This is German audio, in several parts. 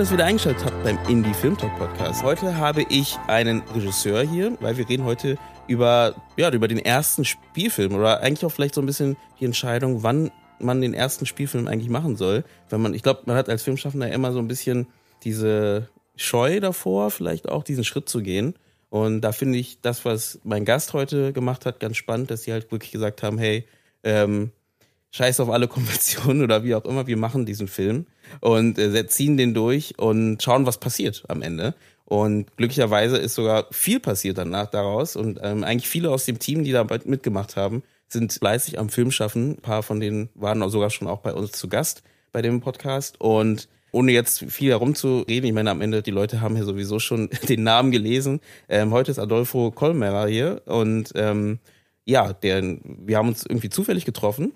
Schön, dass ihr wieder eingeschaltet habt beim Indie Film Talk Podcast. Heute habe ich einen Regisseur hier, weil wir reden heute über, ja, über den ersten Spielfilm oder eigentlich auch vielleicht so ein bisschen die Entscheidung, wann man den ersten Spielfilm eigentlich machen soll. Wenn man, ich glaube, man hat als Filmschaffender immer so ein bisschen diese Scheu davor, vielleicht auch diesen Schritt zu gehen. Und da finde ich das, was mein Gast heute gemacht hat, ganz spannend, dass sie halt wirklich gesagt haben, hey, ähm, scheiß auf alle Konventionen oder wie auch immer, wir machen diesen Film und äh, ziehen den durch und schauen, was passiert am Ende. Und glücklicherweise ist sogar viel passiert danach daraus. Und ähm, eigentlich viele aus dem Team, die da mitgemacht haben, sind fleißig am Film schaffen. Ein paar von denen waren sogar schon auch bei uns zu Gast bei dem Podcast. Und ohne jetzt viel herumzureden, ich meine, am Ende, die Leute haben ja sowieso schon den Namen gelesen. Ähm, heute ist Adolfo Kolmerer hier und ähm, ja, der, wir haben uns irgendwie zufällig getroffen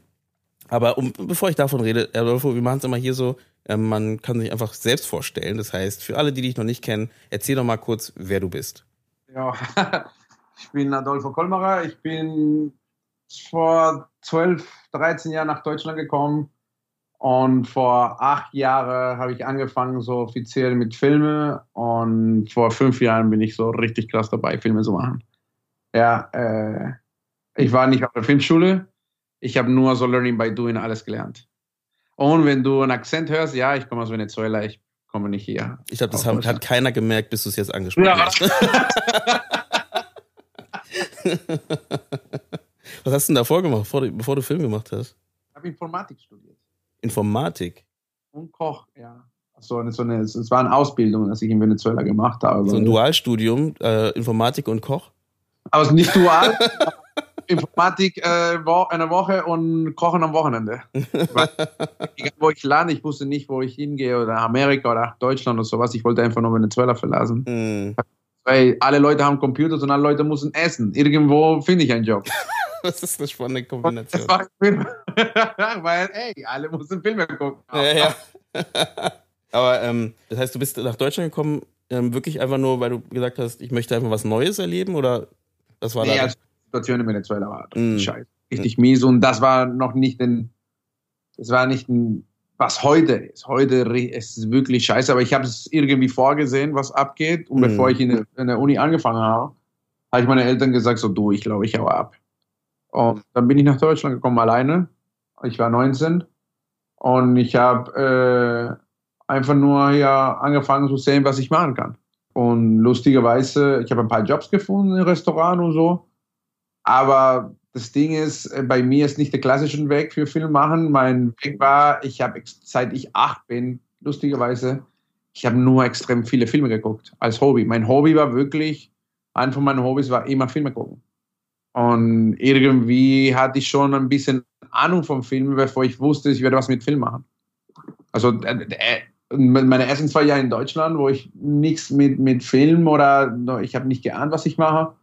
aber um, bevor ich davon rede, Adolfo, wir machen es immer hier so, äh, man kann sich einfach selbst vorstellen. Das heißt, für alle, die dich noch nicht kennen, erzähl doch mal kurz, wer du bist. Ja, ich bin Adolfo Kolmerer. Ich bin vor 12, 13 Jahren nach Deutschland gekommen und vor acht Jahren habe ich angefangen, so offiziell mit Filmen und vor fünf Jahren bin ich so richtig krass dabei, Filme zu machen. Ja, äh, ich war nicht auf der Filmschule, ich habe nur so Learning by Doing alles gelernt. Und wenn du einen Akzent hörst, ja, ich komme aus Venezuela, ich komme nicht hier. Ich glaube, das hat, hat, keiner gemerkt, bis du es jetzt angesprochen ja. hast. Was hast du denn davor gemacht, bevor du, bevor du Film gemacht hast? Ich habe Informatik studiert. Informatik? Und Koch, ja. So so eine, es war eine Ausbildung, die ich in Venezuela gemacht habe. So ein Dualstudium, äh, Informatik und Koch? Aber nicht dual, Informatik äh, eine Woche und Kochen am Wochenende. Weil, wo ich lande, ich wusste nicht, wo ich hingehe oder Amerika oder Deutschland oder sowas. Ich wollte einfach nur Venezuela verlassen. Mm. Weil alle Leute haben Computer und alle Leute müssen essen. Irgendwo finde ich einen Job. das ist eine spannende Kombination. Weil, ey, alle müssen Filme gucken. Ja, ja. Aber ähm, das heißt, du bist nach Deutschland gekommen, ähm, wirklich einfach nur, weil du gesagt hast, ich möchte einfach was Neues erleben oder was war nee, da? Also Situation in Venezuela war. Mm. Scheiße. Richtig mm. mies. Und das war noch nicht ein, das war nicht ein, was heute ist. Heute ist es wirklich scheiße, aber ich habe es irgendwie vorgesehen, was abgeht. Und mm. bevor ich in der, in der Uni angefangen habe, habe ich meine Eltern gesagt, so du, ich glaube, ich hau ab. Und dann bin ich nach Deutschland gekommen alleine. Ich war 19 und ich habe äh, einfach nur ja angefangen zu sehen, was ich machen kann. Und lustigerweise, ich habe ein paar Jobs gefunden im Restaurant und so. Aber das Ding ist, äh, bei mir ist nicht der klassische Weg für Film machen. Mein Weg war, ich habe seit ich acht bin, lustigerweise, ich habe nur extrem viele Filme geguckt als Hobby. Mein Hobby war wirklich, ein von meinen Hobbys war immer Filme gucken. Und irgendwie hatte ich schon ein bisschen Ahnung vom Film, bevor ich wusste, ich werde was mit Film machen. Also äh, äh, meine ersten zwei Jahre in Deutschland, wo ich nichts mit, mit Film oder ich habe nicht geahnt, was ich mache.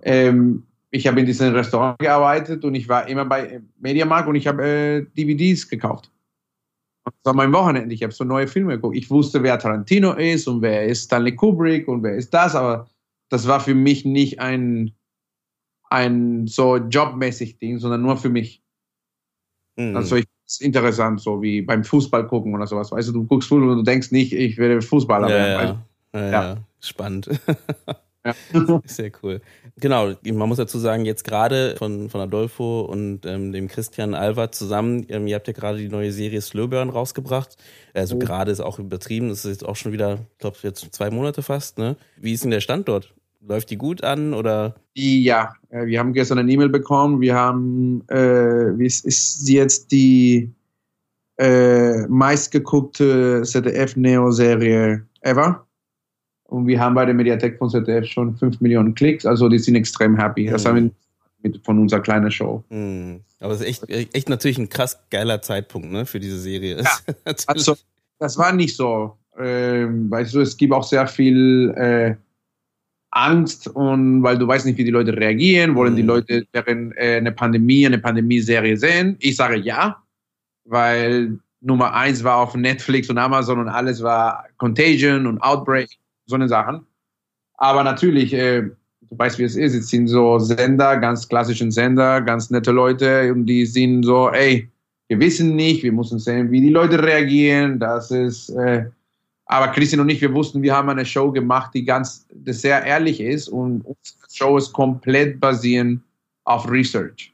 Ähm, ich habe in diesem Restaurant gearbeitet und ich war immer bei Mediamarkt und ich habe äh, DVDs gekauft. Das war mein Wochenende. Ich habe so neue Filme geguckt. Ich wusste, wer Tarantino ist und wer ist Stanley Kubrick und wer ist das, aber das war für mich nicht ein, ein so jobmäßig Ding, sondern nur für mich. Mhm. Also ich ist interessant, so wie beim Fußball gucken oder sowas. Weißt du, du guckst Fußball und du denkst nicht, ich werde Fußballer ja, werden. Ja. Ja, ja, spannend. Ja. Sehr cool. Genau, man muss dazu sagen, jetzt gerade von, von Adolfo und ähm, dem Christian Alvard zusammen, ähm, ihr habt ja gerade die neue Serie Slowburn rausgebracht. Also oh. gerade ist auch übertrieben, das ist jetzt auch schon wieder, ich glaube, jetzt zwei Monate fast. Ne? Wie ist denn der Standort? Läuft die gut an oder? Ja, wir haben gestern eine E-Mail bekommen. Wir haben, äh, wie ist, ist jetzt die äh, meistgeguckte ZDF-Neo-Serie ever? Und wir haben bei der Mediathek von ZDF schon 5 Millionen Klicks, also die sind extrem happy. Das mhm. haben wir mit, von unserer kleinen Show. Mhm. Aber es ist echt, echt natürlich ein krass geiler Zeitpunkt ne, für diese Serie. Ja, also, das war nicht so. Ähm, weißt du, es gibt auch sehr viel äh, Angst und weil du weißt nicht, wie die Leute reagieren, wollen die mhm. Leute während äh, eine Pandemie, eine Pandemie-Serie sehen? Ich sage ja, weil Nummer eins war auf Netflix und Amazon und alles war Contagion und Outbreak, so eine Sachen. Aber natürlich, äh, du weißt, wie es ist, es sind so Sender, ganz klassischen Sender, ganz nette Leute und die sind so, ey, wir wissen nicht, wir müssen sehen, wie die Leute reagieren, das ist, äh, aber Christian und ich, wir wussten, wir haben eine Show gemacht, die ganz das sehr ehrlich ist und unsere Show ist komplett basierend auf Research.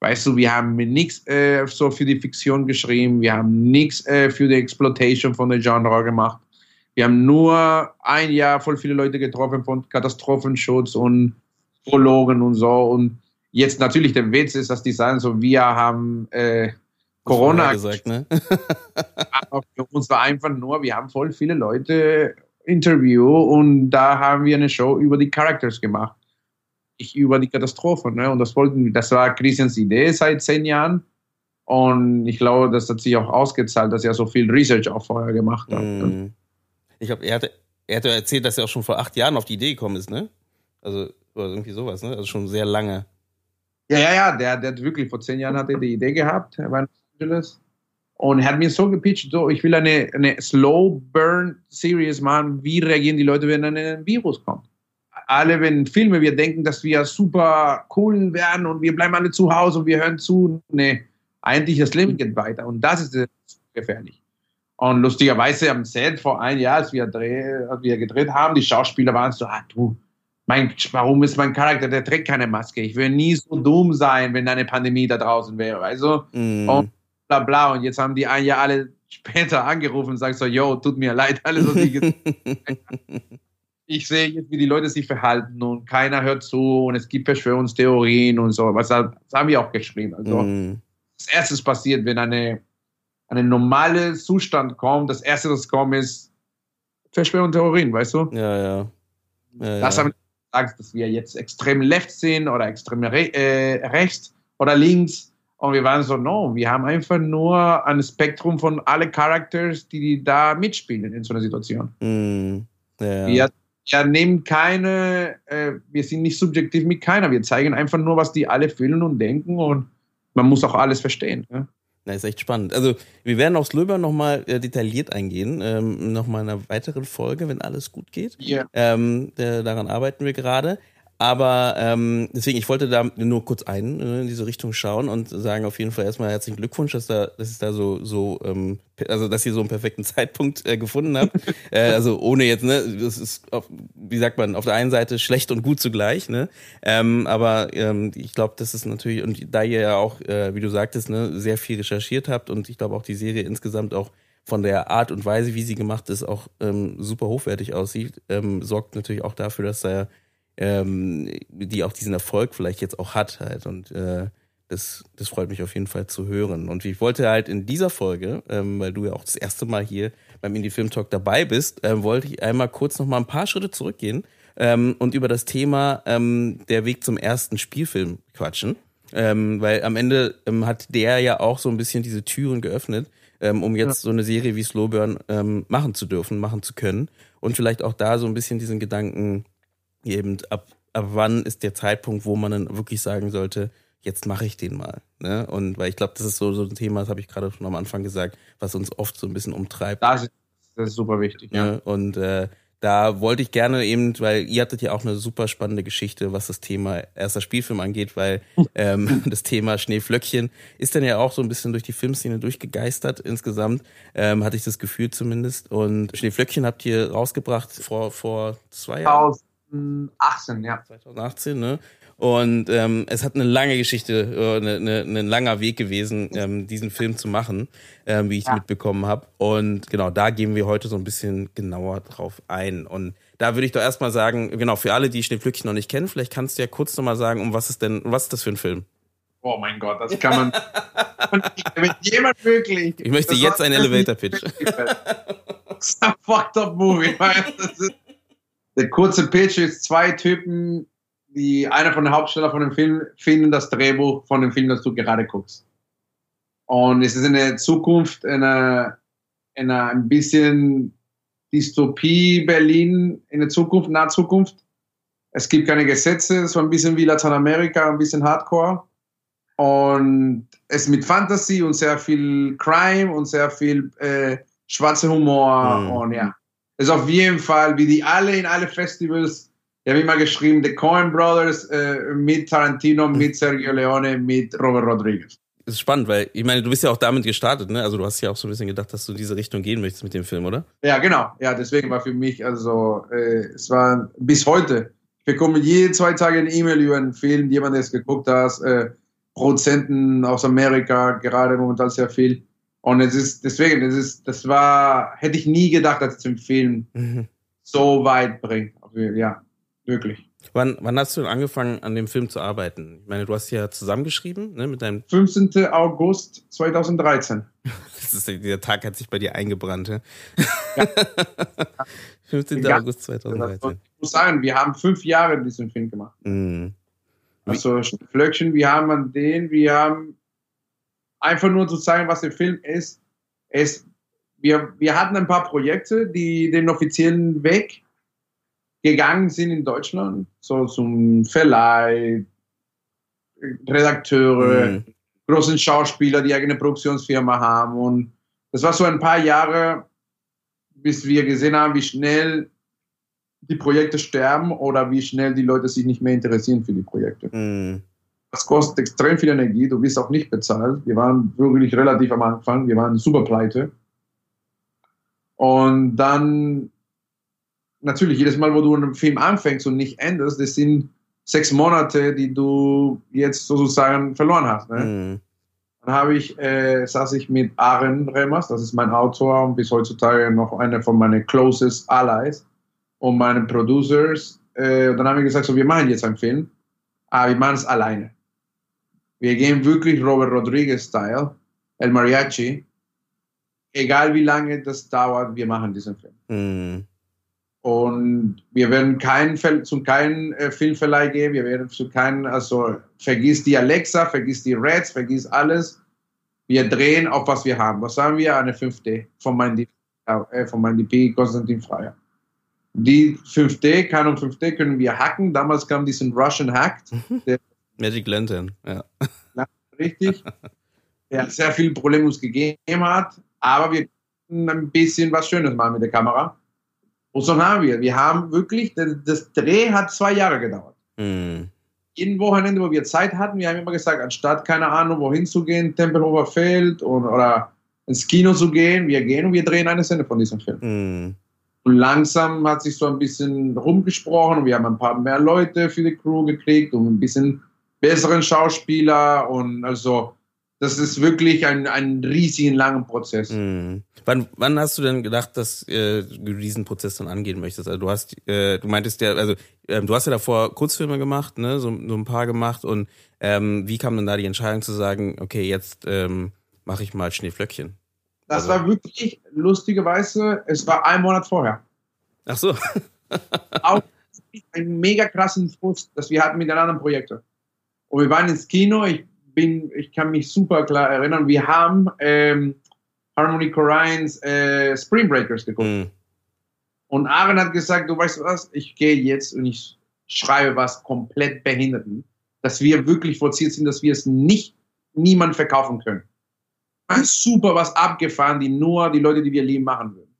Weißt du, wir haben nichts äh, so für die Fiktion geschrieben, wir haben nichts äh, für die Exploitation von der Genre gemacht. Wir haben nur ein Jahr voll viele Leute getroffen von Katastrophenschutz und Prologen und so. Und jetzt natürlich der Witz ist, dass die sagen so, wir haben äh, Corona gesagt, ne? für uns war einfach nur, wir haben voll viele Leute Interview und da haben wir eine Show über die Characters gemacht. Ich über die Katastrophe, ne? Und das wollten, das war Christians Idee seit zehn Jahren. Und ich glaube, das hat sich auch ausgezahlt, dass er so viel Research auch vorher gemacht hat. Mm. Ich glaube, er hatte, er hatte erzählt, dass er auch schon vor acht Jahren auf die Idee gekommen ist, ne? Also, oder irgendwie sowas, ne? Also schon sehr lange. Ja, ja, ja, der, der hat wirklich vor zehn Jahren hatte die Idee gehabt. Er war Angeles und er hat mir so gepitcht, so, ich will eine, eine Slow Burn Series machen, wie reagieren die Leute, wenn ein Virus kommt. Alle, wenn Filme, wir denken, dass wir super cool werden und wir bleiben alle zu Hause und wir hören zu. Nee, eigentlich das Leben geht weiter und das ist gefährlich. Und lustigerweise am Set vor einem Jahr, als wir, dreh, als wir gedreht haben, die Schauspieler waren so, ah du, mein, warum ist mein Charakter, der trägt keine Maske. Ich will nie so dumm sein, wenn eine Pandemie da draußen wäre. Also, mm. und bla bla. Und jetzt haben die ein Jahr alle später angerufen und sagen so, yo, tut mir leid, alles, was ich Ich sehe jetzt, wie die Leute sich verhalten und keiner hört zu und es gibt Verschwörungstheorien und so. Was das haben wir auch geschrieben. Also, mm. das erste passiert, wenn eine, eine normale Zustand kommt, das erste, was kommt, ist Verschwörungstheorien, weißt du? Ja, ja. ja das ja. haben wir gesagt, dass wir jetzt extrem left sind oder extrem re äh, rechts oder links und wir waren so, no, wir haben einfach nur ein Spektrum von alle Characters, die da mitspielen in so einer Situation. Mm, yeah. wir, wir, nehmen keine, äh, wir sind nicht subjektiv mit keiner. Wir zeigen einfach nur, was die alle fühlen und denken und man muss auch alles verstehen. Ja? Das ist echt spannend. Also wir werden aufs Löber nochmal äh, detailliert eingehen, ähm, nochmal in einer weiteren Folge, wenn alles gut geht. Yeah. Ähm, äh, daran arbeiten wir gerade. Aber ähm, deswegen, ich wollte da nur kurz ein äh, in diese Richtung schauen und sagen auf jeden Fall erstmal herzlichen Glückwunsch, dass da, dass es da so, so, ähm, also dass ihr so einen perfekten Zeitpunkt äh, gefunden habt. äh, also ohne jetzt, ne, das ist, auf, wie sagt man, auf der einen Seite schlecht und gut zugleich, ne? Ähm, aber ähm, ich glaube, das ist natürlich, und da ihr ja auch, äh, wie du sagtest, ne, sehr viel recherchiert habt und ich glaube auch die Serie insgesamt auch von der Art und Weise, wie sie gemacht ist, auch ähm, super hochwertig aussieht, ähm, sorgt natürlich auch dafür, dass da ähm, die auch diesen Erfolg vielleicht jetzt auch hat halt. Und äh, das, das freut mich auf jeden Fall zu hören. Und ich wollte halt in dieser Folge, ähm, weil du ja auch das erste Mal hier beim Indie Film Talk dabei bist, ähm, wollte ich einmal kurz noch mal ein paar Schritte zurückgehen ähm, und über das Thema ähm, der Weg zum ersten Spielfilm quatschen. Ähm, weil am Ende ähm, hat der ja auch so ein bisschen diese Türen geöffnet, ähm, um jetzt ja. so eine Serie wie Slowburn ähm, machen zu dürfen, machen zu können. Und vielleicht auch da so ein bisschen diesen Gedanken eben ab, ab wann ist der Zeitpunkt, wo man dann wirklich sagen sollte, jetzt mache ich den mal. Ne? Und weil ich glaube, das ist so, so ein Thema, das habe ich gerade schon am Anfang gesagt, was uns oft so ein bisschen umtreibt. Das ist, das ist super wichtig, ja. Ne? Und äh, da wollte ich gerne eben, weil ihr hattet ja auch eine super spannende Geschichte, was das Thema erster Spielfilm angeht, weil ähm, das Thema Schneeflöckchen ist dann ja auch so ein bisschen durch die Filmszene durchgegeistert insgesamt, ähm, hatte ich das Gefühl zumindest. Und Schneeflöckchen habt ihr rausgebracht vor, vor zwei Jahren. 2018, ja. 2018, ne? Und ähm, es hat eine lange Geschichte, äh, eine, eine, ein langer Weg gewesen, ähm, diesen Film zu machen, ähm, wie ich ja. mitbekommen habe. Und genau, da gehen wir heute so ein bisschen genauer drauf ein. Und da würde ich doch erstmal sagen, genau, für alle, die Schneeflöckchen noch nicht kennen, vielleicht kannst du ja kurz nochmal sagen, um was ist denn, was ist das für ein Film? Oh mein Gott, das kann man. wenn jemand wirklich. Ich möchte jetzt einen Elevator Pitch. Das ist ein fucked up movie. Das ist, der kurze Pitch ist zwei Typen, die einer von den Hauptdarsteller von dem Film finden das Drehbuch von dem Film, das du gerade guckst. Und es ist in der Zukunft eine, eine ein bisschen Dystopie Berlin in der Zukunft, nahe Zukunft. Es gibt keine Gesetze, es war ein bisschen wie Lateinamerika, ein bisschen Hardcore. Und es mit Fantasy und sehr viel Crime und sehr viel äh, schwarzer Humor. Mhm. Und ja, ist auf jeden Fall, wie die alle in alle Festivals, die haben immer geschrieben, The Coen Brothers äh, mit Tarantino, mhm. mit Sergio Leone, mit Robert Rodriguez. Das ist spannend, weil ich meine, du bist ja auch damit gestartet, ne? Also du hast ja auch so ein bisschen gedacht, dass du in diese Richtung gehen möchtest mit dem Film, oder? Ja, genau. Ja, deswegen war für mich, also äh, es war bis heute. Ich bekomme jede zwei Tage eine E-Mail über einen Film, jemand, der es geguckt hat, äh, Produzenten aus Amerika, gerade momentan sehr viel. Und es ist deswegen, es ist, das war, hätte ich nie gedacht, dass es den Film mhm. so weit bringt. Ja, wirklich. Wann, wann hast du denn angefangen, an dem Film zu arbeiten? Ich meine, du hast ja zusammengeschrieben, ne, mit deinem. 15. August 2013. das ist, der Tag hat sich bei dir eingebrannt, ja? ja. 15. Ja. August 2013. Ich muss sagen, wir haben fünf Jahre diesen Film gemacht. Mhm. Also Flöckchen, wir haben an den, wir haben einfach nur zu zeigen, was der Film ist. Es, wir, wir hatten ein paar Projekte, die den offiziellen Weg gegangen sind in Deutschland, so zum Verleih, Redakteure, mhm. großen Schauspieler, die eigene Produktionsfirma haben. Und das war so ein paar Jahre, bis wir gesehen haben, wie schnell die Projekte sterben oder wie schnell die Leute sich nicht mehr interessieren für die Projekte. Mhm. Das kostet extrem viel Energie, du wirst auch nicht bezahlt. Wir waren wirklich relativ am Anfang, wir waren super pleite. Und dann, natürlich, jedes Mal, wo du einen Film anfängst und nicht endest, das sind sechs Monate, die du jetzt sozusagen verloren hast. Ne? Mhm. Dann habe ich, äh, saß ich mit Aaron Remers, das ist mein Autor und bis heutzutage noch einer von meinen closest allies und meine Producers. Äh, dann haben wir gesagt, so, wir machen jetzt einen Film, aber wir machen es alleine. Wir gehen wirklich Robert Rodriguez-Style, El Mariachi. Egal wie lange das dauert, wir machen diesen Film. Mm. Und wir werden kein, zu keinem äh, Filmverleih gehen, wir werden zu keinem, also vergiss die Alexa, vergiss die Reds, vergiss alles. Wir drehen auf was wir haben. Was haben wir? Eine 5D von meinem DP, äh, von meinem DP Konstantin Freier. Die 5D, Canon 5D können wir hacken. Damals kam diesen Russian Hacked. Magic Lantern, ja. Richtig. Der sehr viele Probleme uns gegeben hat, aber wir können ein bisschen was Schönes machen mit der Kamera. Und so haben wir. Wir haben wirklich, das, das Dreh hat zwei Jahre gedauert. Mhm. Jeden Wochenende, wo wir Zeit hatten, wir haben immer gesagt, anstatt, keine Ahnung, wohin zu gehen, Tempelhofer Feld oder, oder ins Kino zu gehen, wir gehen und wir drehen eine Szene von diesem Film. Mhm. Und langsam hat sich so ein bisschen rumgesprochen und wir haben ein paar mehr Leute für die Crew gekriegt und ein bisschen besseren Schauspieler und also das ist wirklich ein, ein riesigen langen Prozess. Mhm. Wann, wann hast du denn gedacht, dass äh, du diesen Prozess dann angehen möchtest? Also du hast, äh, du meintest ja, also äh, du hast ja davor Kurzfilme gemacht, ne, so, so ein paar gemacht und ähm, wie kam denn da die Entscheidung zu sagen, okay, jetzt ähm, mache ich mal Schneeflöckchen? Das also. war wirklich lustigerweise, es war ein Monat vorher. Ach so. Auch einen mega krassen Frust, dass wir hatten mit den anderen Projekten. Und wir waren ins Kino, ich bin, ich kann mich super klar erinnern, wir haben ähm, Harmony Corrines äh, Spring Breakers geguckt. Mhm. Und Aaron hat gesagt, du weißt was, ich gehe jetzt und ich schreibe was komplett Behinderten, dass wir wirklich forciert sind, dass wir es nicht niemand verkaufen können super was abgefahren, die nur die Leute, die wir lieben, machen würden.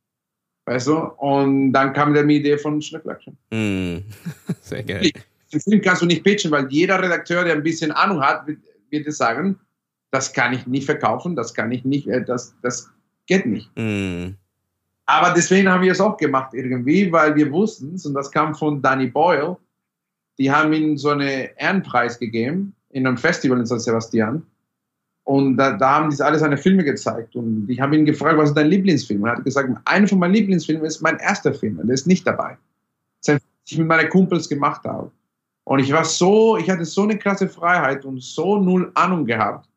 Weißt du? Und dann kam der Idee von Schnittflackchen. Mm. Sehr geil. Den Film kannst du nicht pitchen, weil jeder Redakteur, der ein bisschen Ahnung hat, wird, wird dir sagen, das kann ich nicht verkaufen, das kann ich nicht, äh, das, das geht nicht. Mm. Aber deswegen haben wir es auch gemacht irgendwie, weil wir wussten es, und das kam von Danny Boyle, die haben ihm so einen Ehrenpreis gegeben in einem Festival in San Sebastian und da, da haben die alle seine Filme gezeigt. Und ich habe ihn gefragt, was ist dein Lieblingsfilm? Und er hat gesagt, einer von meinen Lieblingsfilmen ist mein erster Film. Und der ist nicht dabei. Das ich mit meinen Kumpels gemacht habe. Und ich war so, ich hatte so eine krasse Freiheit und so null Ahnung gehabt,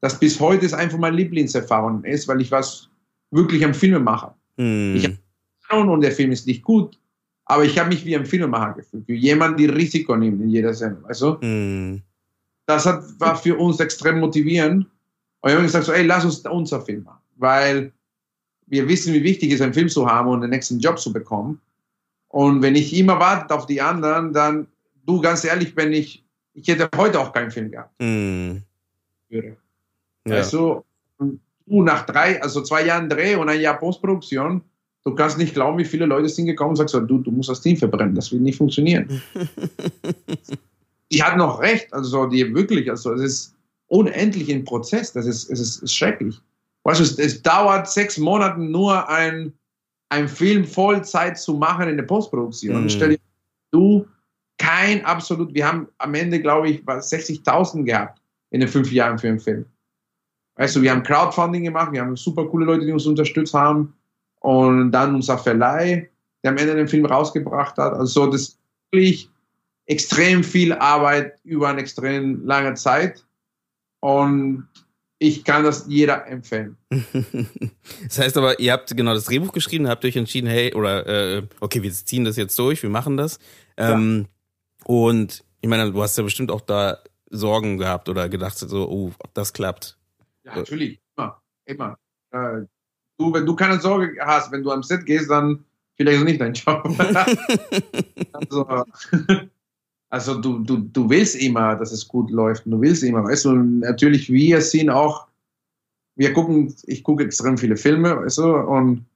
dass bis heute es einfach meine Lieblingserfahrung ist, weil ich was wirklich am Filmemacher. Mm. Ich habe Ahnung und der Film ist nicht gut, aber ich habe mich wie ein Filmemacher gefühlt, wie jemand, die Risiko nimmt in jeder Sendung, du? Mm das hat, war für uns extrem motivierend. Und wir haben gesagt, so, ey, lass uns unser Film machen. Weil wir wissen, wie wichtig es ist, einen Film zu haben und den nächsten Job zu bekommen. Und wenn ich immer warte auf die anderen, dann du, ganz ehrlich, wenn ich, ich hätte heute auch keinen Film gehabt. Mm. Würde. Ja. Weißt du, du nach drei, also zwei Jahren Dreh und ein Jahr Postproduktion, du kannst nicht glauben, wie viele Leute sind gekommen und sagst, so, du, du musst das Team verbrennen, das wird nicht funktionieren. die hat noch recht, also die wirklich, also es ist unendlich ein Prozess, das ist, es ist, ist schrecklich. Weißt du, es, es dauert sechs Monate nur ein, ein Film Vollzeit zu machen in der Postproduktion. Mhm. Stell dir du kein absolut, wir haben am Ende, glaube ich, 60.000 gehabt in den fünf Jahren für den Film. Weißt du, wir haben Crowdfunding gemacht, wir haben super coole Leute, die uns unterstützt haben und dann unser Verleih, der am Ende den Film rausgebracht hat. Also das ist wirklich extrem viel Arbeit über eine extrem lange Zeit und ich kann das jeder empfehlen. das heißt aber, ihr habt genau das Drehbuch geschrieben, habt euch entschieden, hey, oder äh, okay, wir ziehen das jetzt durch, wir machen das. Ähm, ja. Und ich meine, du hast ja bestimmt auch da Sorgen gehabt oder gedacht, so, oh, ob das klappt. Ja, natürlich, immer, immer. Äh, du, wenn du keine Sorge hast, wenn du am Set gehst, dann vielleicht nicht dein Job. also, also du, du, du willst immer, dass es gut läuft. Du willst immer, weißt du, und natürlich wir sind auch, wir gucken, ich gucke extrem viele Filme, weißt du, und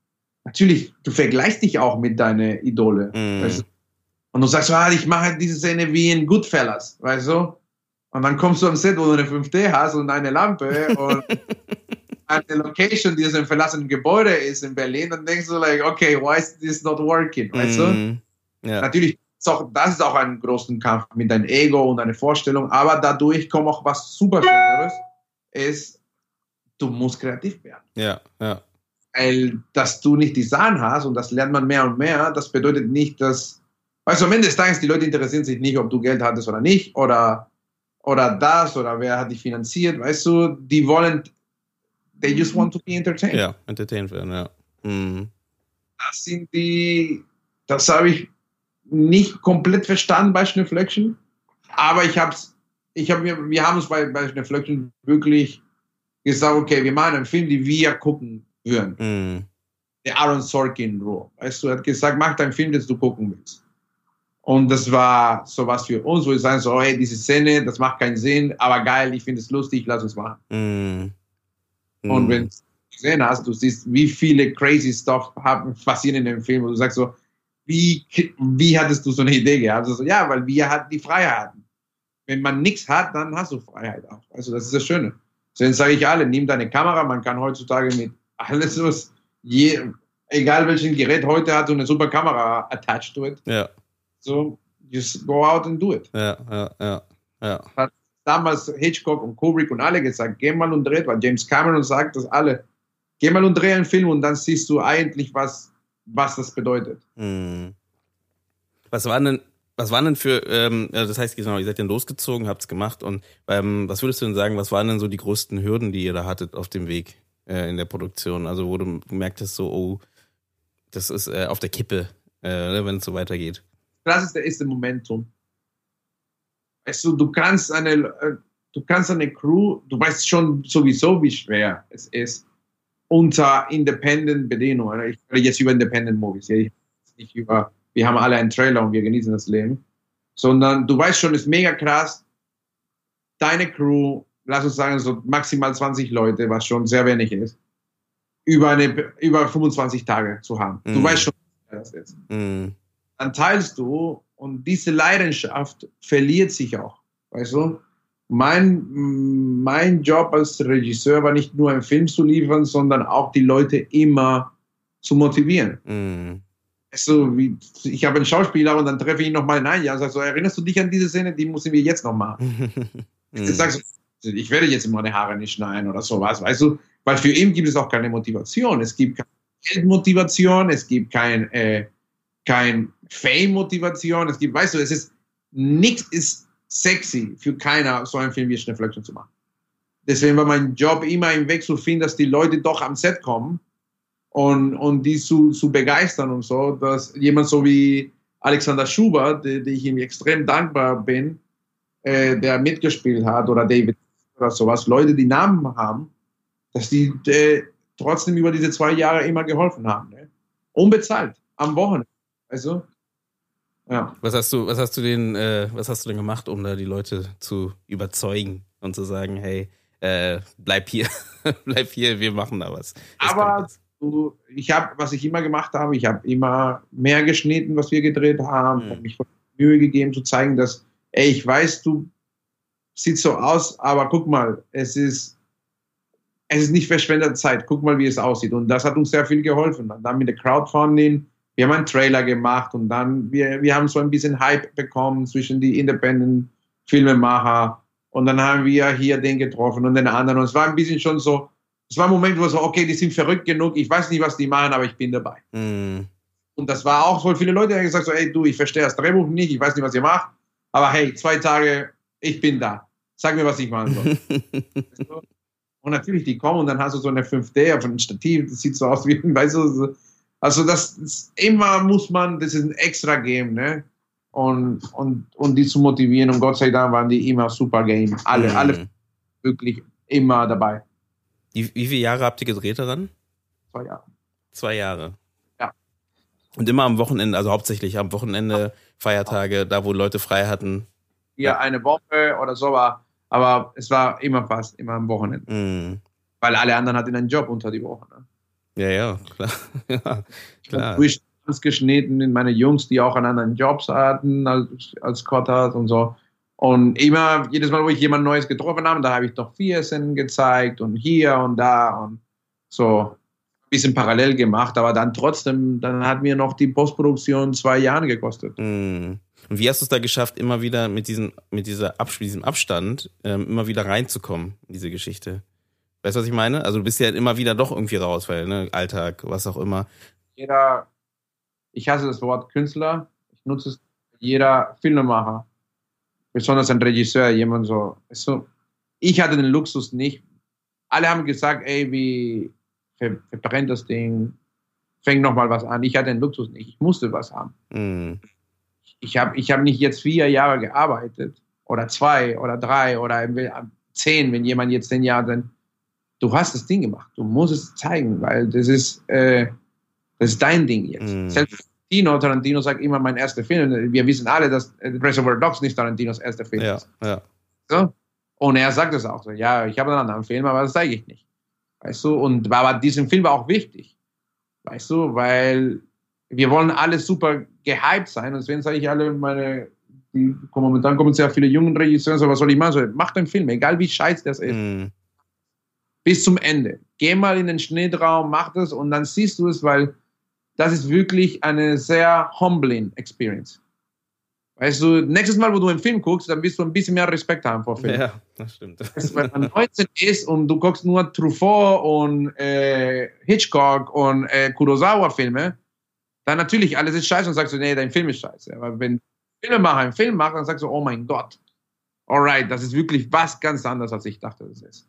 natürlich, du vergleichst dich auch mit deinen Idole, mm. weißt du? Und du sagst, ah, ich mache diese Szene wie in Goodfellas, weißt du? Und dann kommst du am Set, wo du eine 5D hast und eine Lampe und eine Location, die so ein verlassenes Gebäude ist in Berlin, dann denkst du like, okay, why is this not working, weißt mm. du? Ja. Natürlich ist auch, das ist auch ein großen Kampf mit deinem Ego und deiner Vorstellung, aber dadurch kommt auch was super Schöneres, ist, du musst kreativ werden. Ja, ja. Weil, dass du nicht die Sahne hast und das lernt man mehr und mehr, das bedeutet nicht, dass, weißt du, am Ende des Tages, die Leute interessieren sich nicht, ob du Geld hattest oder nicht, oder, oder das, oder wer hat dich finanziert, weißt du, die wollen, they just want to be entertained. Ja, entertained werden, ja. Mhm. Das sind die, das habe ich nicht komplett verstanden bei Schnifflection, aber ich habe ich hab mir, wir haben uns bei, bei Schnifflection wirklich gesagt, okay, wir machen einen Film, den wir gucken würden. Mm. Der Aaron Sorkin Rule. Weißt du, er hat gesagt, mach deinen Film, den du gucken willst. Und das war sowas für uns, wo wir sagen so, hey, diese Szene, das macht keinen Sinn, aber geil, ich finde es lustig, lass uns machen. Mm. Mm. Und wenn du gesehen hast, du siehst, wie viele crazy stuff haben, passieren in dem Film, und du sagst so, wie, wie hattest du so eine Idee gehabt? Also, ja, weil wir hatten die Freiheiten. Wenn man nichts hat, dann hast du Freiheit auch. Also das ist das Schöne. Deswegen sage ich alle, nimm deine Kamera, man kann heutzutage mit alles, was je, egal welchen Gerät heute hat, so eine super Kamera attached to it. Ja. So, just go out and do it. Ja, ja, ja. ja. Hat damals Hitchcock und Kubrick und alle gesagt, geh mal und dreh, weil James Cameron sagt das alle, geh mal und dreh einen Film und dann siehst du eigentlich, was was das bedeutet. Hm. Was waren denn, was waren denn für, ähm, das heißt, genau, ihr seid dann losgezogen, habt es gemacht und ähm, was würdest du denn sagen, was waren denn so die größten Hürden, die ihr da hattet auf dem Weg äh, in der Produktion? Also wo du gemerkt hast, so, oh, das ist äh, auf der Kippe, äh, ne, wenn es so weitergeht. Das ist der erste Momentum. Weißt du, du kannst eine, äh, du kannst eine Crew, du weißt schon sowieso, wie schwer es ist, unter Independent Bedingungen. Ich rede jetzt über Independent Movies. Ich nicht über, wir haben alle einen Trailer und wir genießen das Leben. Sondern du weißt schon, es ist mega krass. Deine Crew, lass uns sagen, so maximal 20 Leute, was schon sehr wenig ist, über, eine, über 25 Tage zu haben. Mm. Du mhm. weißt schon, was das ist. Mm. Dann teilst du und diese Leidenschaft verliert sich auch. Weißt du? mein, mein Job als Regisseur war nicht nur einen Film zu liefern, sondern auch die Leute immer zu motivieren. Mm. Also, wie, ich habe einen Schauspieler und dann treffe ich ihn nochmal in ein Jahr und sage so, erinnerst du dich an diese Szene, die müssen wir jetzt noch machen. mm. sagst ich werde jetzt meine Haare nicht schneiden oder sowas, weißt du, weil für ihn gibt es auch keine Motivation. Es gibt keine Geldmotivation, es gibt kein, äh, kein Fame-Motivation, es gibt, weißt du, es ist, nichts ist sexy für keiner, so einen Film wie Schneeflöckchen zu machen. Deswegen war mein Job immer im Weg zu finden, dass die Leute doch am Set kommen und, und die zu, zu begeistern und so, dass jemand so wie Alexander Schubert, der ich ihm extrem dankbar bin, äh, der mitgespielt hat, oder David oder sowas, Leute, die Namen haben, dass die äh, trotzdem über diese zwei Jahre immer geholfen haben. Ne? Unbezahlt, am Wochenende. Also, Ja. Was hast du, was hast du denn, äh, was hast du denn gemacht, um da die Leute zu überzeugen und zu sagen, hey, äh, bleib hier, bleib hier, wir machen da was. Das Aber ich habe, was ich immer gemacht habe, ich habe immer mehr geschnitten, was wir gedreht haben, mhm. habe mich Mühe gegeben zu zeigen, dass, ey, ich weiß, du sieht so aus, aber guck mal, es ist es ist nicht verschwendete Zeit. Guck mal, wie es aussieht. Und das hat uns sehr viel geholfen. Und dann mit der Crowdfunding, wir haben einen Trailer gemacht und dann, wir, wir haben so ein bisschen Hype bekommen zwischen die Independent Filmemacher und dann haben wir hier den getroffen und den anderen. Und es war ein bisschen schon so, es war ein Moment, wo so, okay, die sind verrückt genug, ich weiß nicht, was die machen, aber ich bin dabei. Mm. Und das war auch so viele Leute, haben gesagt so, ey, du, ich verstehe das Drehbuch nicht, ich weiß nicht, was ihr macht, aber hey, zwei Tage, ich bin da. Sag mir, was ich machen soll. Und natürlich, die kommen und dann hast du so eine 5D auf einem Stativ, das sieht so aus wie, weißt du, also das ist, immer muss man, das ist ein extra Game, ne? Und, und, und die zu motivieren und Gott sei Dank waren die immer super Game. Alle, mhm. alle wirklich immer dabei. Wie, wie viele Jahre habt ihr gedreht daran? Zwei Jahre. Zwei Jahre. Ja. Und immer am Wochenende, also hauptsächlich am Wochenende, Feiertage, da wo Leute frei hatten. Ja, eine Woche oder so war aber es war immer fast, immer am Wochenende. Mm. Weil alle anderen hatten einen Job unter die Woche. Ne? Ja, ja, klar. ja, klar. Ich geschnitten in meine Jungs, die auch einen anderen Jobs hatten als, als Kottas und so. Und immer, jedes Mal, wo ich jemand Neues getroffen habe, da habe ich doch vier Szenen gezeigt und hier und da und so ein bisschen parallel gemacht, aber dann trotzdem, dann hat mir noch die Postproduktion zwei Jahre gekostet. Mm. Und wie hast du es da geschafft, immer wieder mit diesem, mit dieser Abs diesem Abstand ähm, immer wieder reinzukommen in diese Geschichte? Weißt du, was ich meine? Also du bist ja immer wieder doch irgendwie raus, weil, ne, Alltag, was auch immer. Jeder, ich hasse das Wort Künstler, ich nutze es, jeder Filmemacher, besonders ein Regisseur, jemand so, so, ich hatte den Luxus nicht. Alle haben gesagt, ey, wie ver verbrennt das Ding, fängt nochmal was an. Ich hatte den Luxus nicht, ich musste was haben. Mm ich habe ich hab nicht jetzt vier Jahre gearbeitet oder zwei oder drei oder zehn, wenn jemand jetzt zehn Jahre dann, du hast das Ding gemacht, du musst es zeigen, weil das ist, äh, das ist dein Ding jetzt. Mm. Selbst Tarantino, Tarantino sagt immer mein erster Film, wir wissen alle, dass Reservoir Dogs nicht Tarantinos erster Film ja, ist. Ja. So? Und er sagt es auch so, ja, ich habe einen anderen Film, aber das zeige ich nicht. Weißt du, und aber diesen Film war auch wichtig. Weißt du, weil wir wollen alle super gehypt sein. Und deswegen sage ich alle meine, die, momentan kommen sehr viele junge Regisseure, so was soll ich machen? So, mach den Film, egal wie scheiße das ist. Mm. Bis zum Ende. Geh mal in den Schnittraum, mach das und dann siehst du es, weil das ist wirklich eine sehr humbling Experience. Weißt du, nächstes Mal, wo du einen Film guckst, dann wirst du ein bisschen mehr Respekt haben vor Filmen. Ja, das stimmt. Wenn man 19 ist und du guckst nur Truffaut und äh, Hitchcock und äh, Kurosawa-Filme, dann natürlich alles ist scheiße und sagst du, nee, dein Film ist scheiße. Aber wenn Filmemacher einen Film macht, dann sagst du, oh mein Gott, alright, das ist wirklich was ganz anderes, als ich dachte, das ist.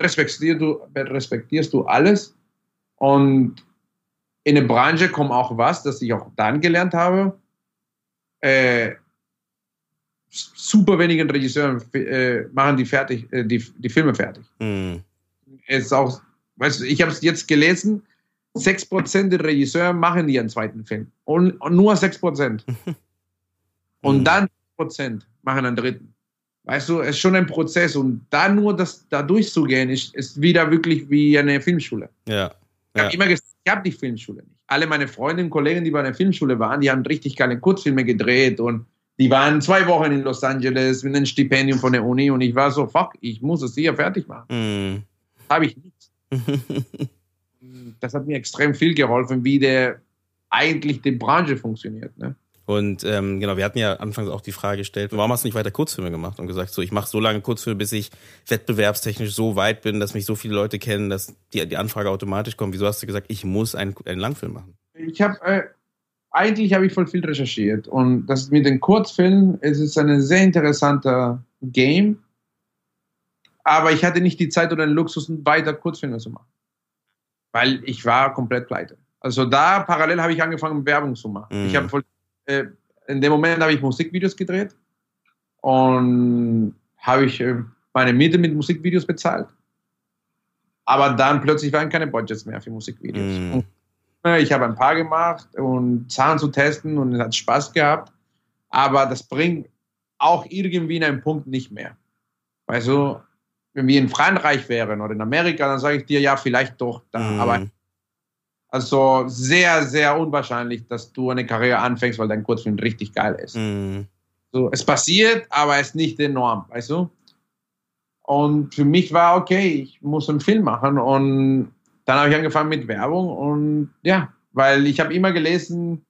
Respektierst du, respektierst du alles und in der Branche kommt auch was, das ich auch dann gelernt habe. Äh, super wenigen Regisseuren äh, machen die fertig, äh, die, die Filme fertig. Mm. Es ist auch, weißt du, ich habe es jetzt gelesen, 6% der Regisseure machen ihren zweiten Film. Und, und nur 6%. und mhm. dann Prozent machen einen dritten. Weißt du, es ist schon ein Prozess und da nur das da durchzugehen, ist, ist wieder wirklich wie eine Filmschule. Ja. Ich habe immer gesagt, ich habe die Filmschule nicht. Alle meine Freunde und Kollegen, die bei der Filmschule waren, die haben richtig geile Kurzfilme gedreht und die waren zwei Wochen in Los Angeles mit einem Stipendium von der Uni und ich war so, fuck, ich muss es hier fertig machen. Mm. Habe ich nichts. das hat mir extrem viel geholfen, wie der eigentlich die Branche funktioniert. Ne? Und ähm, genau, wir hatten ja anfangs auch die Frage gestellt, warum hast du nicht weiter Kurzfilme gemacht und gesagt, so ich mache so lange Kurzfilme, bis ich wettbewerbstechnisch so weit bin, dass mich so viele Leute kennen, dass die, die Anfrage automatisch kommt. Wieso hast du gesagt, ich muss einen, einen Langfilm machen? Ich habe äh, eigentlich habe ich voll viel recherchiert und das mit den Kurzfilmen es ist ein sehr interessanter Game, aber ich hatte nicht die Zeit oder den Luxus, weiter Kurzfilme zu machen weil ich war komplett pleite. Also da parallel habe ich angefangen, Werbung zu machen. Mhm. Ich habe äh, in dem Moment habe ich Musikvideos gedreht und habe ich äh, meine Miete mit Musikvideos bezahlt. Aber dann plötzlich waren keine Budgets mehr für Musikvideos. Mhm. Ich habe ein paar gemacht und Zahlen zu testen und es hat Spaß gehabt. Aber das bringt auch irgendwie in einem Punkt nicht mehr. Weißt du, wenn wir in Frankreich wären oder in Amerika, dann sage ich dir ja vielleicht doch da. Mm. Aber also sehr, sehr unwahrscheinlich, dass du eine Karriere anfängst, weil dein Kurzfilm richtig geil ist. Mm. So, es passiert, aber es ist nicht enorm, weißt du? Und für mich war okay, ich muss einen Film machen. Und dann habe ich angefangen mit Werbung und ja, weil ich habe immer gelesen,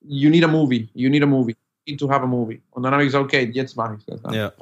you need a movie, you need a movie, you need to have a movie. Und dann habe ich gesagt, okay, jetzt mache ich das. Ja.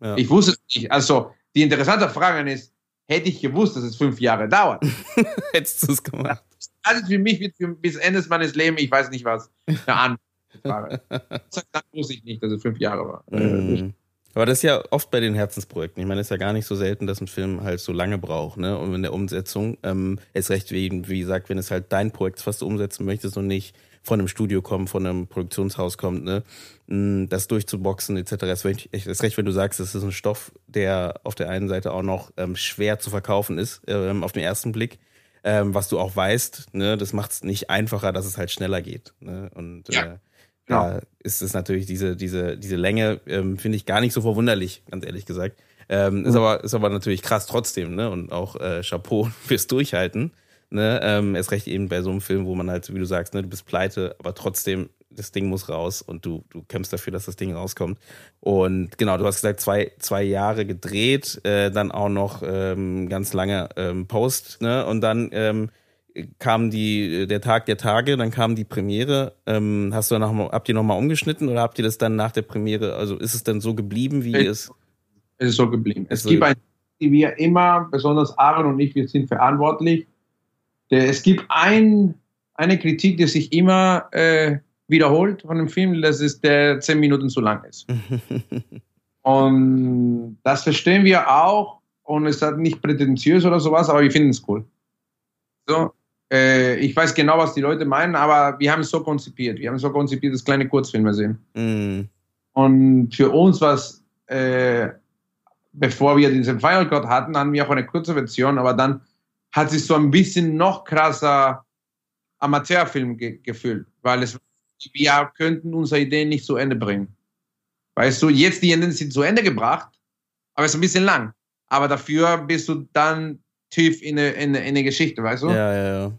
Ja. Ich wusste es nicht. Also die interessante Frage ist, hätte ich gewusst, dass es fünf Jahre dauert. Hättest du es gemacht. Also für mich wird für, bis Ende meines Lebens, ich weiß nicht was, eine Antwort. Dann wusste ich nicht, dass es fünf Jahre war. Mm. Aber das ist ja oft bei den Herzensprojekten. Ich meine, es ist ja gar nicht so selten, dass ein Film halt so lange braucht, ne? Und in der Umsetzung, ähm, ist recht wie, wie gesagt, wenn es halt dein Projekt ist, was du umsetzen möchtest und nicht von einem Studio kommt, von einem Produktionshaus kommt, ne? Mm, das durchzuboxen etc. Das ist recht, wenn du sagst, es ist ein Stoff, der auf der einen Seite auch noch ähm, schwer zu verkaufen ist, ähm, auf den ersten Blick. Ähm, was du auch weißt, ne, das macht es nicht einfacher, dass es halt schneller geht. Ne? Und ja. äh, da ja. ist es natürlich diese, diese, diese Länge, ähm, finde ich gar nicht so verwunderlich, ganz ehrlich gesagt. Ähm, mhm. ist, aber, ist aber natürlich krass trotzdem, ne? Und auch äh, Chapeau fürs Durchhalten. Ne? Ähm, erst recht eben bei so einem Film, wo man halt, wie du sagst, ne, du bist pleite, aber trotzdem, das Ding muss raus und du, du kämpfst dafür, dass das Ding rauskommt. Und genau, du hast gesagt, zwei, zwei Jahre gedreht, äh, dann auch noch ähm, ganz lange ähm, Post, ne? Und dann ähm, kam die, der Tag der Tage, dann kam die Premiere. Ähm, hast du noch habt ihr nochmal umgeschnitten oder habt ihr das dann nach der Premiere, also ist es dann so geblieben, wie es? Es ist so geblieben. Es, es gibt ein, die wir immer, besonders Aaron und ich, wir sind verantwortlich. Der, es gibt ein, eine Kritik, die sich immer äh, wiederholt von dem Film, dass es der zehn Minuten zu lang ist. und das verstehen wir auch und es ist nicht prätentiös oder sowas, aber wir finden es cool. So, äh, ich weiß genau, was die Leute meinen, aber wir haben es so konzipiert. Wir haben es so konzipiert, dass kleine Kurzfilme sind. Mm. Und für uns war es, äh, bevor wir diesen Final Cut hatten, hatten wir auch eine kurze Version, aber dann hat sich so ein bisschen noch krasser Amateurfilm ge gefühlt, weil es, wir könnten unsere Ideen nicht zu Ende bringen. Weißt du, jetzt die Enden sind zu Ende gebracht, aber es ist ein bisschen lang. Aber dafür bist du dann tief in eine, in, eine, in eine Geschichte, weißt du? Ja, ja, ja.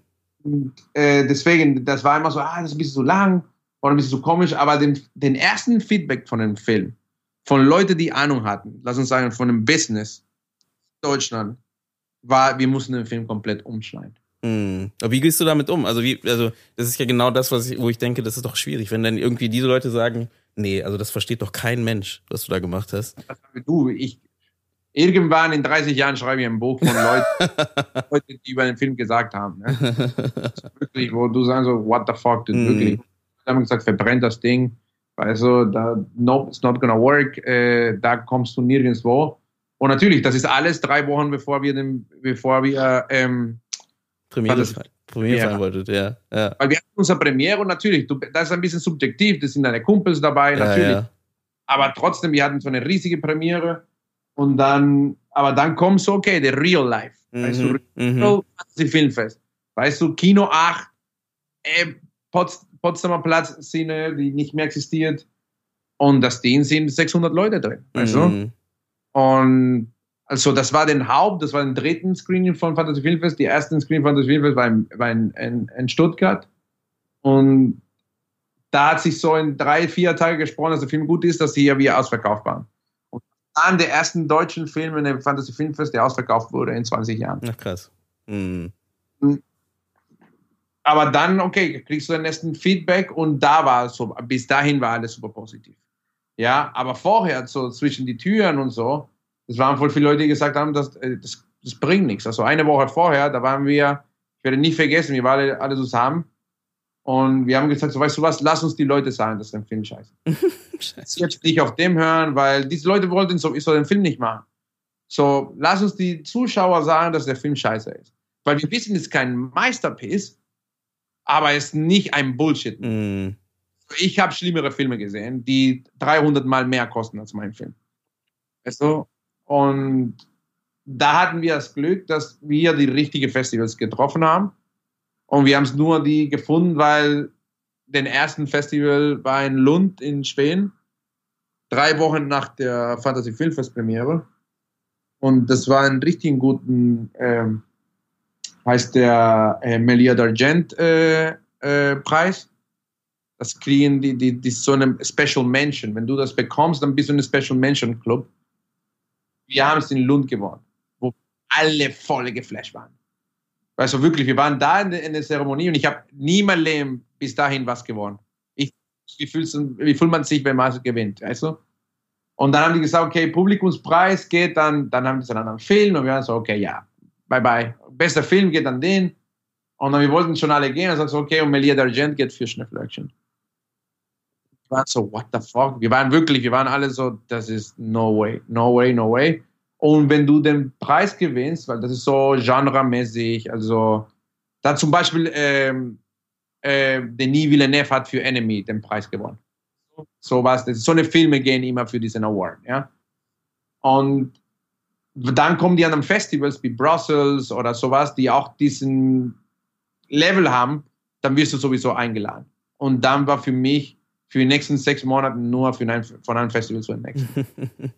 Und, äh, deswegen, das war immer so, ah, das ist ein bisschen zu lang oder ein bisschen zu komisch, aber den, den ersten Feedback von dem Film, von Leuten, die Ahnung hatten, lass uns sagen, von dem Business Deutschland, war, wir mussten den Film komplett umschneiden. Mhm. Aber wie gehst du damit um? Also wie, also das ist ja genau das, was ich, wo ich denke, das ist doch schwierig, wenn dann irgendwie diese Leute sagen, nee, also das versteht doch kein Mensch, was du da gemacht hast. Du, ich, Irgendwann in 30 Jahren schreibe ich ein Buch von Leuten, Leute die über den Film gesagt haben. Ne? wirklich, wo du sagst so, what the fuck, dude, mm. wirklich. Die haben gesagt, verbrennt das Ding. Also, da, nope, it's not gonna work, äh, da kommst du nirgendwo. Und natürlich, das ist alles drei Wochen, bevor wir, den, bevor wir ähm, Premiere, Premiere ja. sein wolltet, ja. ja. Weil wir hatten unsere Premiere und natürlich, du, das ist ein bisschen subjektiv, das sind deine Kumpels dabei, natürlich. Ja, Aber trotzdem, wir hatten so eine riesige Premiere und dann, aber dann kommt so, okay, der Real Life. Mhm, weißt du. Real mhm. Filmfest. Weißt du, Kino 8, äh, Pots, Potsdamer Platz Szene, die nicht mehr existiert. Und das Ding sind 600 Leute drin. Weißt mhm. du? Und also das war den Haupt, das war den dritten Screening von Fantasy Filmfest. Die ersten Screening von Fantasy Filmfest war in, war in, in, in Stuttgart. Und da hat sich so in drei, vier Tagen gesprochen, dass der Film gut ist, dass sie ja wieder ausverkauft waren einer der ersten deutschen Filme in dem Fantasy Filmfest, der ausverkauft wurde in 20 Jahren. Ach krass. Mhm. Aber dann, okay, kriegst du den ersten Feedback und da war es so, bis dahin war alles super positiv. Ja, aber vorher, so zwischen die Türen und so, das waren voll viele Leute, die gesagt haben, das, äh, das, das bringt nichts. Also eine Woche vorher, da waren wir, ich werde nie vergessen, wir waren alle, alle zusammen und wir haben gesagt, so weißt du was, lass uns die Leute sagen, dass der Film scheiße ist. Jetzt nicht auf dem hören, weil diese Leute wollten so, ich soll den Film nicht machen. So, lass uns die Zuschauer sagen, dass der Film scheiße ist. Weil wir wissen, es ist kein Meisterpiece, aber es ist nicht ein Bullshit. Mm. Ich habe schlimmere Filme gesehen, die 300 Mal mehr kosten als mein Film. Weißt du? Und da hatten wir das Glück, dass wir die richtigen Festivals getroffen haben Und wir haben es nur die gefunden, weil den ersten Festival war in Lund in Schweden, drei Wochen nach der Fantasy Filmfest Premiere. Und das war ein richtig guten, ähm, heißt der äh, Melia d'Argent äh, äh, Preis. Das kriegen die, die, die so eine Special Mention. Wenn du das bekommst, dann bist du eine Special Mention Club. Wir haben es in Lund gewonnen, wo alle voll geflasht waren. Du, wirklich, wir waren da in der, in der Zeremonie und ich habe nie mein Leben bis dahin was gewonnen. Ich, wie, fühlst, wie fühlt man sich, wenn man gewinnt, du? Und dann haben die gesagt, okay, Publikumspreis geht dann, dann haben die einen anderen Film und wir haben so, okay, ja, bye bye. Bester Film geht an den. Und dann wir wollten schon alle gehen und dann so, okay, und Melia d'Argent geht für Schneeflöckchen. Waren so, what the fuck? Wir waren wirklich, wir waren alle so, das ist no way, no way, no way. Und wenn du den Preis gewinnst, weil das ist so genremäßig, also da zum Beispiel ähm, äh, Denis Villeneuve hat für Enemy den Preis gewonnen. So was, so eine Filme gehen immer für diesen Award, ja. Und dann kommen die an einem Festivals wie Brussels oder sowas, die auch diesen Level haben, dann wirst du sowieso eingeladen. Und dann war für mich für die nächsten sechs Monate nur für ein, von einem Festival zu dem nächsten.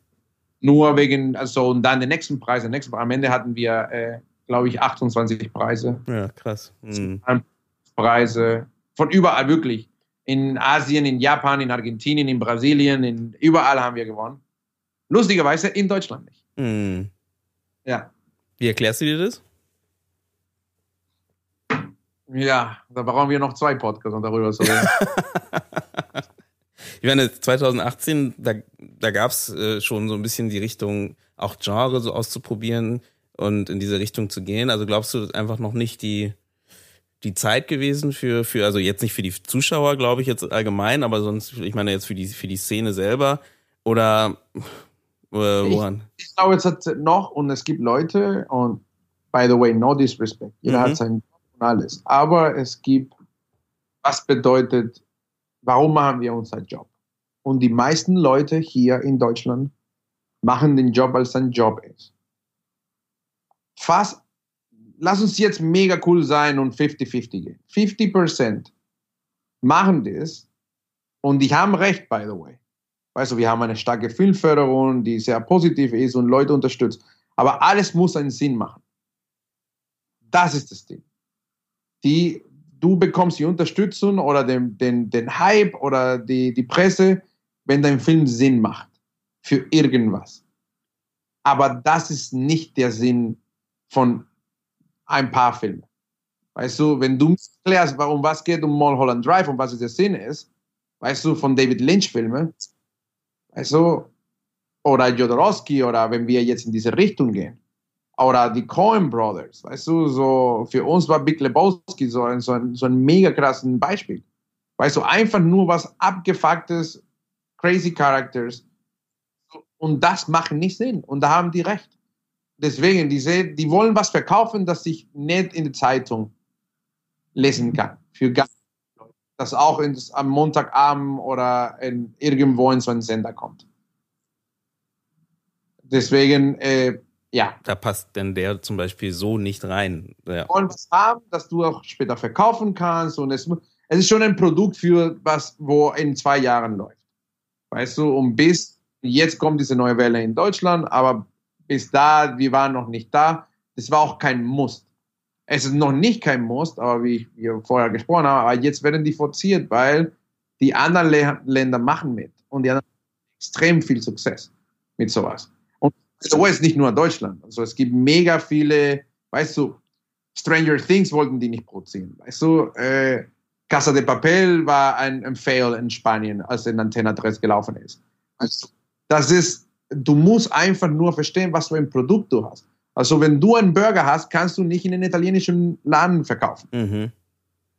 nur wegen, also und dann den nächsten Preis, den nächsten. Am Ende hatten wir, äh, glaube ich, 28 Preise. Ja, krass. Mhm. Preise von überall wirklich. In Asien, in Japan, in Argentinien, in Brasilien, in, überall haben wir gewonnen. Lustigerweise in Deutschland nicht. Mhm. Ja. Wie erklärst du dir das? Ja, da brauchen wir noch zwei Podcasts, um darüber zu reden. ich meine, 2018, da, da gab es äh, schon so ein bisschen die Richtung, auch Genre so auszuprobieren und in diese Richtung zu gehen. Also glaubst du, einfach noch nicht die, die Zeit gewesen für, für, also jetzt nicht für die Zuschauer, glaube ich, jetzt allgemein, aber sonst, ich meine jetzt für die, für die Szene selber oder äh, woran? Ich, ich glaube, es hat noch und es gibt Leute und by the way, no disrespect. Jeder mhm. hat sein und alles. Aber es gibt, was bedeutet, warum machen wir unseren Job? Und die meisten Leute hier in Deutschland machen den Job, als ein Job ist. Fast, lass uns jetzt mega cool sein und 50-50 gehen. 50% machen das und die haben recht, by the way. Weißt du, wir haben eine starke Filmförderung, die sehr positiv ist und Leute unterstützt. Aber alles muss einen Sinn machen. Das ist das Ding die du bekommst die Unterstützung oder den, den, den Hype oder die, die Presse, wenn dein Film Sinn macht für irgendwas. Aber das ist nicht der Sinn von ein paar Filmen. Weißt du, wenn du erklärst, warum was geht um Mulholland Drive und was der Sinn ist, weißt du, von David Lynch Filmen, weißt du, oder Jodorowsky oder wenn wir jetzt in diese Richtung gehen, oder die Coen Brothers, weißt du, so für uns war Big Lebowski so ein, so ein, so ein mega krassen Beispiel. Weißt du, einfach nur was abgefucktes, crazy Characters. Und das macht nicht Sinn. Und da haben die recht. Deswegen, die, die wollen was verkaufen, das sich nicht in der Zeitung lesen kann. Für gar das auch ins, am Montagabend oder in, irgendwo in so einen Sender kommt. Deswegen, äh, ja. Da passt denn der zum Beispiel so nicht rein. Ja. Und was haben, dass du auch später verkaufen kannst. Und es, es ist schon ein Produkt für was, wo in zwei Jahren läuft. Weißt du, und bis jetzt kommt diese neue Welle in Deutschland, aber bis da, wir waren noch nicht da. Das war auch kein Muss. Es ist noch nicht kein Muss, aber wie wir vorher gesprochen haben, aber jetzt werden die forciert, weil die anderen Länder machen mit und die haben extrem viel Success mit sowas. So ist nicht nur Deutschland. Also es gibt mega viele, weißt du, Stranger Things wollten die nicht produzieren. Weißt du, äh, Casa de Papel war ein, ein Fail in Spanien, als in Antena 3 gelaufen ist. Also, das ist, du musst einfach nur verstehen, was für ein Produkt du hast. Also wenn du einen Burger hast, kannst du nicht in den italienischen Laden verkaufen. Mhm.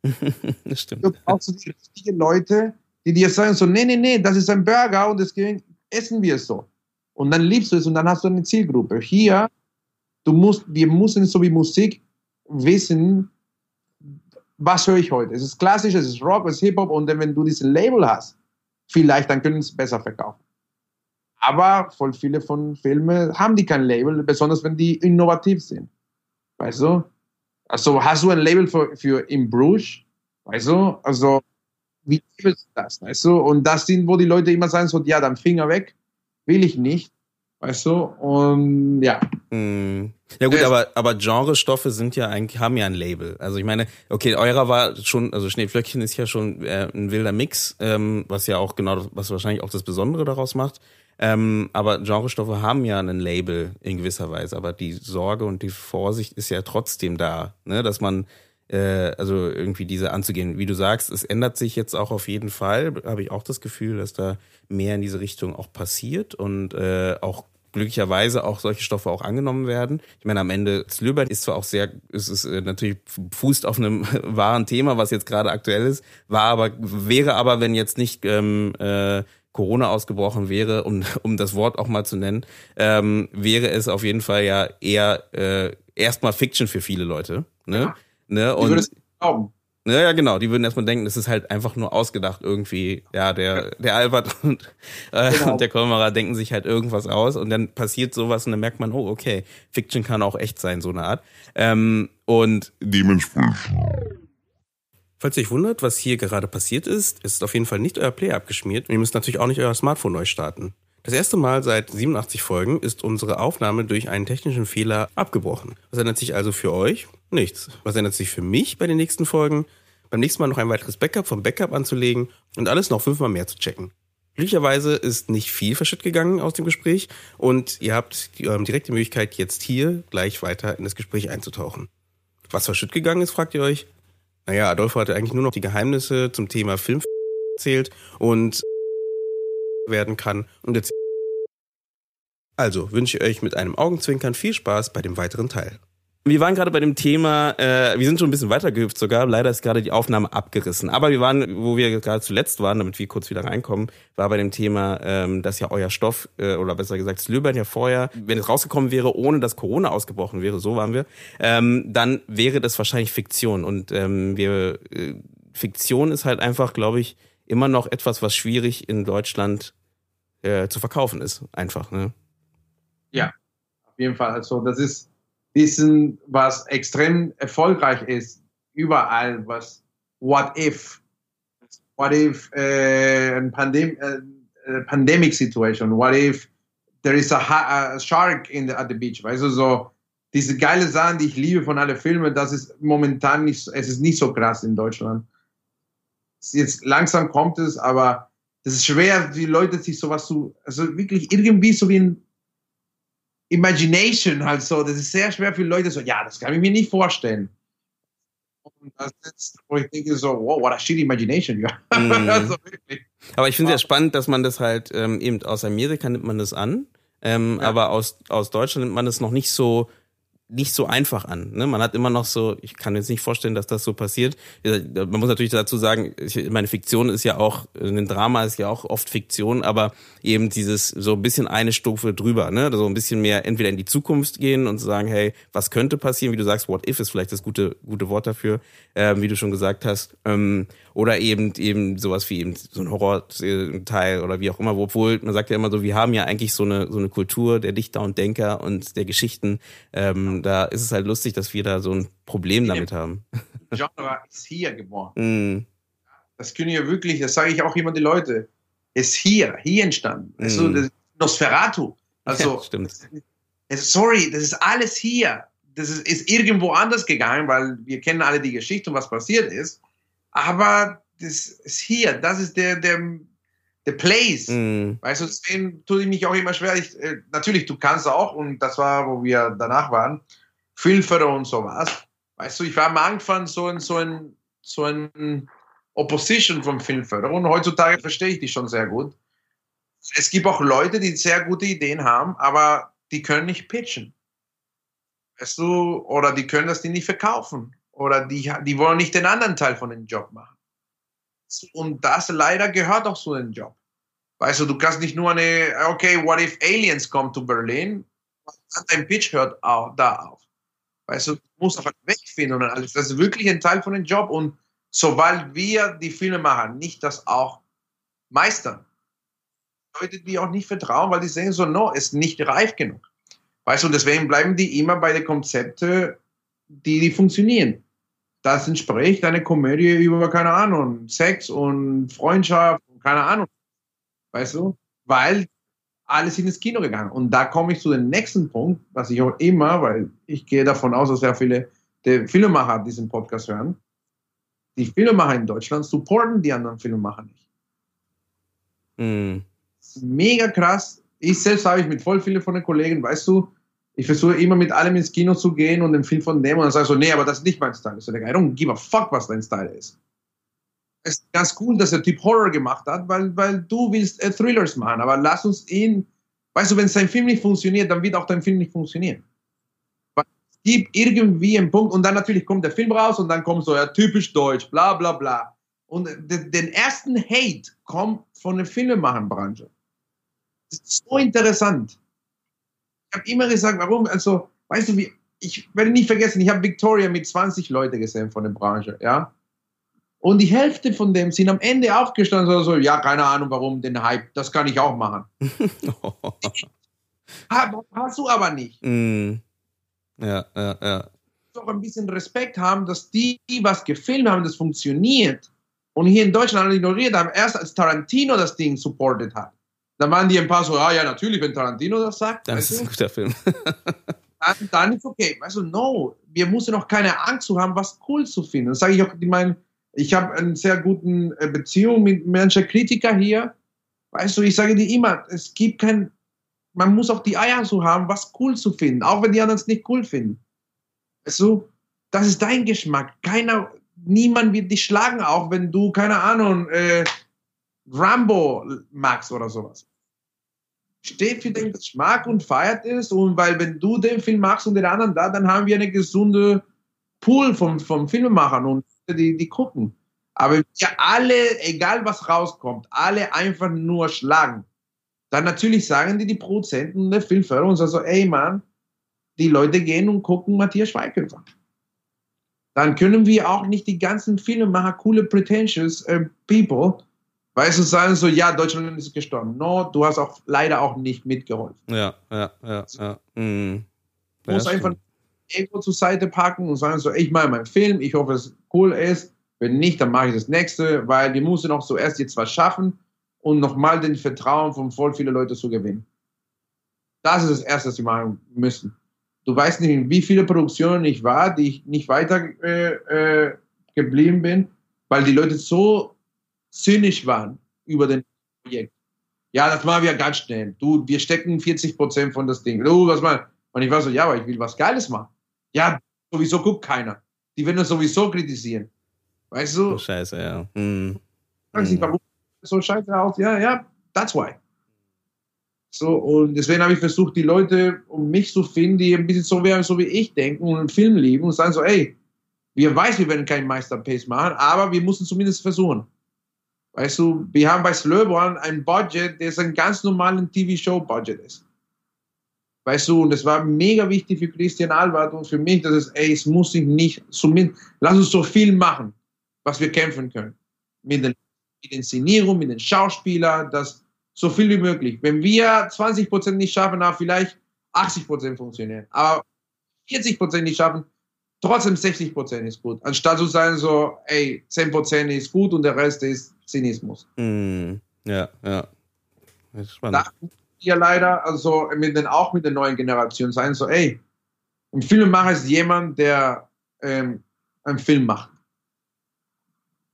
das stimmt. Du brauchst die richtigen Leute, die dir sagen so, nee, nee, nee, das ist ein Burger und deswegen essen wir es so und dann liebst du es und dann hast du eine Zielgruppe. Hier, du musst, wir müssen so wie Musik wissen, was höre ich heute. Es ist klassisch, es ist Rock, es ist Hip-Hop und wenn du dieses Label hast, vielleicht dann können sie es besser verkaufen. Aber voll viele von Filmen haben die kein Label, besonders wenn die innovativ sind. Weißt du? Also hast du ein Label für, für In Bruges? Weißt du? Also, wie ist das? Weißt du? Und das sind, wo die Leute immer sagen, so, ja, dann Finger weg, will ich nicht. Weißt du? Und ja. Mm. Ja gut, aber, aber Genrestoffe sind ja eigentlich, haben ja ein Label. Also ich meine, okay, eurer war schon, also Schneeflöckchen ist ja schon äh, ein wilder Mix, ähm, was ja auch genau, was wahrscheinlich auch das Besondere daraus macht. Ähm, aber Genrestoffe haben ja ein Label in gewisser Weise, aber die Sorge und die Vorsicht ist ja trotzdem da, ne? dass man äh, also irgendwie diese anzugehen. Wie du sagst, es ändert sich jetzt auch auf jeden Fall, habe ich auch das Gefühl, dass da mehr in diese Richtung auch passiert und äh, auch glücklicherweise auch solche Stoffe auch angenommen werden. Ich meine, am Ende, Slöbern ist zwar auch sehr, es ist äh, natürlich fußt auf einem wahren Thema, was jetzt gerade aktuell ist, war aber, wäre aber, wenn jetzt nicht ähm, äh, Corona ausgebrochen wäre, um, um das Wort auch mal zu nennen, ähm, wäre es auf jeden Fall ja eher äh, erstmal Fiction für viele Leute. Ne? Ja. Ne? Und, die glauben. Ja, ja, genau. Die würden erstmal denken, das ist halt einfach nur ausgedacht irgendwie. Ja, der, der Albert und, äh, genau. und der Kolmerer denken sich halt irgendwas aus und dann passiert sowas und dann merkt man, oh, okay, Fiction kann auch echt sein, so eine Art. Ähm, und dementsprechend Falls ihr euch wundert, was hier gerade passiert ist, ist auf jeden Fall nicht euer Player abgeschmiert und ihr müsst natürlich auch nicht euer Smartphone neu starten. Das erste Mal seit 87 Folgen ist unsere Aufnahme durch einen technischen Fehler abgebrochen. Was ändert sich also für euch? Nichts. Was ändert sich für mich bei den nächsten Folgen? Beim nächsten Mal noch ein weiteres Backup vom Backup anzulegen und alles noch fünfmal mehr zu checken. Glücklicherweise ist nicht viel verschütt gegangen aus dem Gespräch und ihr habt ähm, direkt die Möglichkeit, jetzt hier gleich weiter in das Gespräch einzutauchen. Was verschütt gegangen ist, fragt ihr euch? Naja, Adolfo hatte eigentlich nur noch die Geheimnisse zum Thema Film erzählt und werden kann und jetzt also wünsche ich euch mit einem Augenzwinkern viel Spaß bei dem weiteren Teil. Wir waren gerade bei dem Thema, äh, wir sind schon ein bisschen weitergehüpft sogar. Leider ist gerade die Aufnahme abgerissen. Aber wir waren, wo wir gerade zuletzt waren, damit wir kurz wieder reinkommen, war bei dem Thema, ähm, dass ja euer Stoff, äh, oder besser gesagt, Slöbern ja vorher, wenn es rausgekommen wäre, ohne dass Corona ausgebrochen wäre, so waren wir, ähm, dann wäre das wahrscheinlich Fiktion. Und ähm, wir, äh, Fiktion ist halt einfach, glaube ich, immer noch etwas, was schwierig in Deutschland äh, zu verkaufen ist. Einfach, ne? Ja, auf jeden Fall. Also das ist wissen, was extrem erfolgreich ist, überall, was What If, What If äh, pandem äh, Pandemic Situation, What If there is a, a shark in the, at the beach, weißt du, so diese geile Sachen, die ich liebe von allen Filmen, das ist momentan nicht, es ist nicht so krass in Deutschland. Jetzt langsam kommt es, aber das ist schwer, die Leute sich sowas zu, also wirklich irgendwie so wie ein Imagination halt so. Das ist sehr schwer für Leute so, ja, das kann ich mir nicht vorstellen. Und das ist, wo ich denke so, wow, what a shit imagination, ja. Mhm. also aber ich finde es ja spannend, dass man das halt ähm, eben aus Amerika nimmt man das an, ähm, ja. aber aus, aus Deutschland nimmt man das noch nicht so nicht so einfach an. Ne? Man hat immer noch so, ich kann jetzt nicht vorstellen, dass das so passiert. Man muss natürlich dazu sagen, meine Fiktion ist ja auch, ein Drama ist ja auch oft Fiktion, aber eben dieses so ein bisschen eine Stufe drüber, ne? So ein bisschen mehr entweder in die Zukunft gehen und sagen, hey, was könnte passieren? Wie du sagst, what if ist vielleicht das gute, gute Wort dafür, äh, wie du schon gesagt hast. Ähm, oder eben eben sowas wie eben so ein Horrorteil oder wie auch immer, obwohl man sagt ja immer so, wir haben ja eigentlich so eine so eine Kultur der Dichter und Denker und der Geschichten. Ähm, da ist es halt lustig, dass wir da so ein Problem damit haben. Genre ist hier geboren. Mm. Das können ja wirklich, das sage ich auch immer die Leute, ist hier, hier entstanden. Mm. Also das Nosferatu. Also ja, stimmt. sorry, das ist alles hier. Das ist, ist irgendwo anders gegangen, weil wir kennen alle die Geschichte und was passiert ist. Aber das ist hier, das ist der, der, der Place. Mm. Weißt du, deswegen tue ich mich auch immer schwer. Ich, äh, natürlich, du kannst auch, und das war, wo wir danach waren, Filmförder und sowas. Weißt du, ich war am Anfang so ein, so ein, so ein Opposition vom Filmförder und heutzutage verstehe ich die schon sehr gut. Es gibt auch Leute, die sehr gute Ideen haben, aber die können nicht pitchen. Weißt du, oder die können das die nicht verkaufen oder die, die wollen nicht den anderen Teil von dem Job machen. Und das leider gehört auch zu dem Job. Weißt du, du kannst nicht nur eine, okay, what if aliens come to Berlin? Dein Pitch hört auch da auf. Weißt du, du musst einfach wegfinden und alles. Das ist wirklich ein Teil von dem Job. Und sobald wir die Filme machen, nicht das auch meistern, Leute, die auch nicht vertrauen, weil die sagen so, no, ist nicht reif genug. Weißt du, deswegen bleiben die immer bei den Konzepten die, die funktionieren. Das entspricht eine Komödie über, keine Ahnung, Sex und Freundschaft, keine Ahnung. Weißt du? Weil alle sind ins Kino gegangen. Und da komme ich zu dem nächsten Punkt, was ich auch immer, weil ich gehe davon aus, dass sehr viele der Filmemacher diesen Podcast hören. Die Filmemacher in Deutschland supporten die anderen Filmemacher nicht. Mm. Mega krass. Ich selbst habe ich mit voll vielen von den Kollegen, weißt du, ich versuche immer mit allem ins Kino zu gehen und den Film von dem und dann sage ich so, nee, aber das ist nicht mein Style. Ich so, I don't give a fuck, was dein Style ist. Es ist ganz cool, dass der Typ Horror gemacht hat, weil, weil du willst äh, Thrillers machen, aber lass uns ihn, weißt du, wenn sein Film nicht funktioniert, dann wird auch dein Film nicht funktionieren. Es gibt irgendwie einen Punkt und dann natürlich kommt der Film raus und dann kommt so, ja, typisch deutsch, bla bla bla. Und den ersten Hate kommt von der Filmemacherbranche. Das ist so interessant habe immer gesagt, warum, also, weißt du, wie, ich werde nicht vergessen, ich habe Victoria mit 20 Leuten gesehen von der Branche, ja. Und die Hälfte von dem sind am Ende aufgestanden und so, ja, keine Ahnung, warum den Hype, das kann ich auch machen. Hast du aber nicht. Mm. Ja, ja, ja. Auch ein bisschen Respekt haben, dass die, die was gefilmt haben, das funktioniert. Und hier in Deutschland alle ignoriert haben, erst als Tarantino das Ding supported hat. Dann waren die ein paar so, ah ja, natürlich, wenn Tarantino das sagt. Das ist ein guter Film. dann, dann ist okay. Weißt du, no, wir müssen noch keine Angst zu haben, was cool zu finden. Das sage ich auch, ich meine, ich habe eine sehr gute äh, Beziehung mit manchen Kritikern hier. Weißt du, ich sage dir immer, es gibt kein, man muss auch die Eier so haben, was cool zu finden, auch wenn die anderen es nicht cool finden. Weißt du, das ist dein Geschmack. Keiner, niemand wird dich schlagen, auch wenn du, keine Ahnung, äh, Rambo magst oder sowas. Steht für den Geschmack und feiert es. Und weil, wenn du den Film magst und den anderen da, dann haben wir eine gesunde Pool vom, vom Filmemachern und die, die gucken. Aber wir alle, egal was rauskommt, alle einfach nur schlagen. Dann natürlich sagen die, die Produzenten der Filmförderung so, ey Mann, die Leute gehen und gucken Matthias Schweighöfer. Dann können wir auch nicht die ganzen Filmemacher, coole, pretentious äh, People, Weißt du, sagen so, ja, Deutschland ist gestorben. No, du hast auch leider auch nicht mitgeholfen. Ja, ja, ja, ja. Mhm. Du musst ja, einfach Ego zur Seite packen und sagen so, ich mache meinen Film, ich hoffe, es cool ist. Wenn nicht, dann mache ich das nächste, weil die musst du noch zuerst jetzt was schaffen und nochmal den Vertrauen von voll vielen Leuten zu gewinnen. Das ist das Erste, was sie machen müssen. Du weißt nicht, in wie viele Produktionen ich war, die ich nicht weiter äh, äh, geblieben bin, weil die Leute so zynisch waren über den Projekt. Ja, das machen wir ganz schnell. Du, wir stecken 40 Prozent von das Ding. Du, was mal? Und ich war so, ja, aber ich will was Geiles machen. Ja, sowieso guckt keiner. Die werden das sowieso kritisieren. Weißt du? Oh, scheiße, ja. Hm. Fragst hm. warum so scheiße aus? Ja, ja, that's why. So, und deswegen habe ich versucht, die Leute um mich zu finden, die ein bisschen so wären, so wie ich denken und einen Film lieben und sagen so, ey, wir weiß, wir werden keinen Meisterpace machen, aber wir müssen zumindest versuchen. Weißt du, wir haben bei Slöborn ein Budget, der ein ganz normalen TV-Show-Budget ist. Weißt du, und das war mega wichtig für Christian Albert und für mich, dass es, ey, es muss sich nicht, zumindest, lass uns so viel machen, was wir kämpfen können. Mit, den, mit Inszenierung, mit den Schauspielern, das so viel wie möglich. Wenn wir 20 Prozent nicht schaffen, dann vielleicht 80 Prozent funktionieren. Aber 40 Prozent nicht schaffen, trotzdem 60 Prozent ist gut. Anstatt zu sagen so, ey, 10 Prozent ist gut und der Rest ist Zynismus. Mm, ja, ja. Das ist spannend. Da ja leider, also mit den, auch mit der neuen Generation sein, so, ey, ein Filmemacher ist jemand, der ähm, einen Film macht.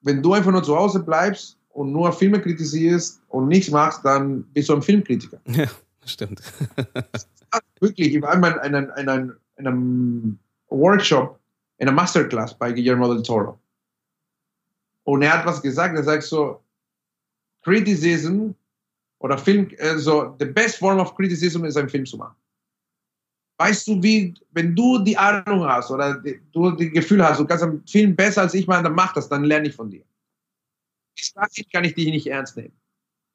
Wenn du einfach nur zu Hause bleibst und nur Filme kritisierst und nichts machst, dann bist du ein Filmkritiker. Ja, stimmt. wirklich, ich war einmal in einem, in einem, in einem Workshop, in einer Masterclass bei Guillermo del Toro. Und er hat was gesagt, er sagt so, Criticism oder Film, also the best form of criticism ist ein Film zu machen. Weißt du, wie, wenn du die Ahnung hast oder die, du das Gefühl hast, du kannst einen Film besser als ich machen, dann mach das, dann lerne ich von dir. Bis dahin kann ich dich nicht ernst nehmen.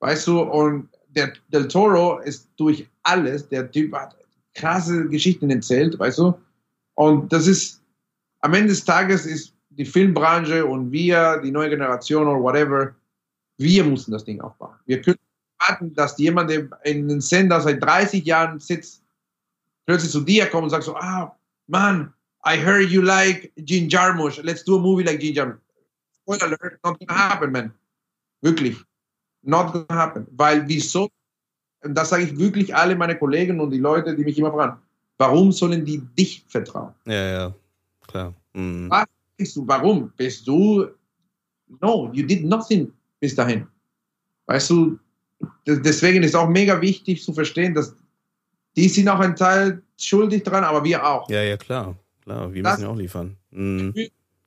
Weißt du, und der Del Toro ist durch alles, der Typ hat krasse Geschichten erzählt, weißt du, und das ist, am Ende des Tages ist die Filmbranche und wir, die neue Generation oder whatever, wir mussten das Ding aufbauen. Wir können warten, dass jemand, der in den Sender seit 30 Jahren sitzt, plötzlich zu dir kommt und sagt so, ah, Mann, I heard you like Gene Jarmusch. Let's do a movie like Gene Jarmusch. Spoiler alert, not gonna happen, man. Wirklich. Not gonna happen. Weil wieso, und das sage ich wirklich alle meine Kollegen und die Leute, die mich immer fragen, warum sollen die dich vertrauen? Ja, ja, klar. Mhm. Was bist du? Warum? Bist du, no, you did nothing bis dahin. Weißt du, deswegen ist auch mega wichtig zu verstehen, dass die sind auch ein Teil schuldig dran, aber wir auch. Ja, ja, klar. Klar, wir das, müssen ja auch liefern. Mhm.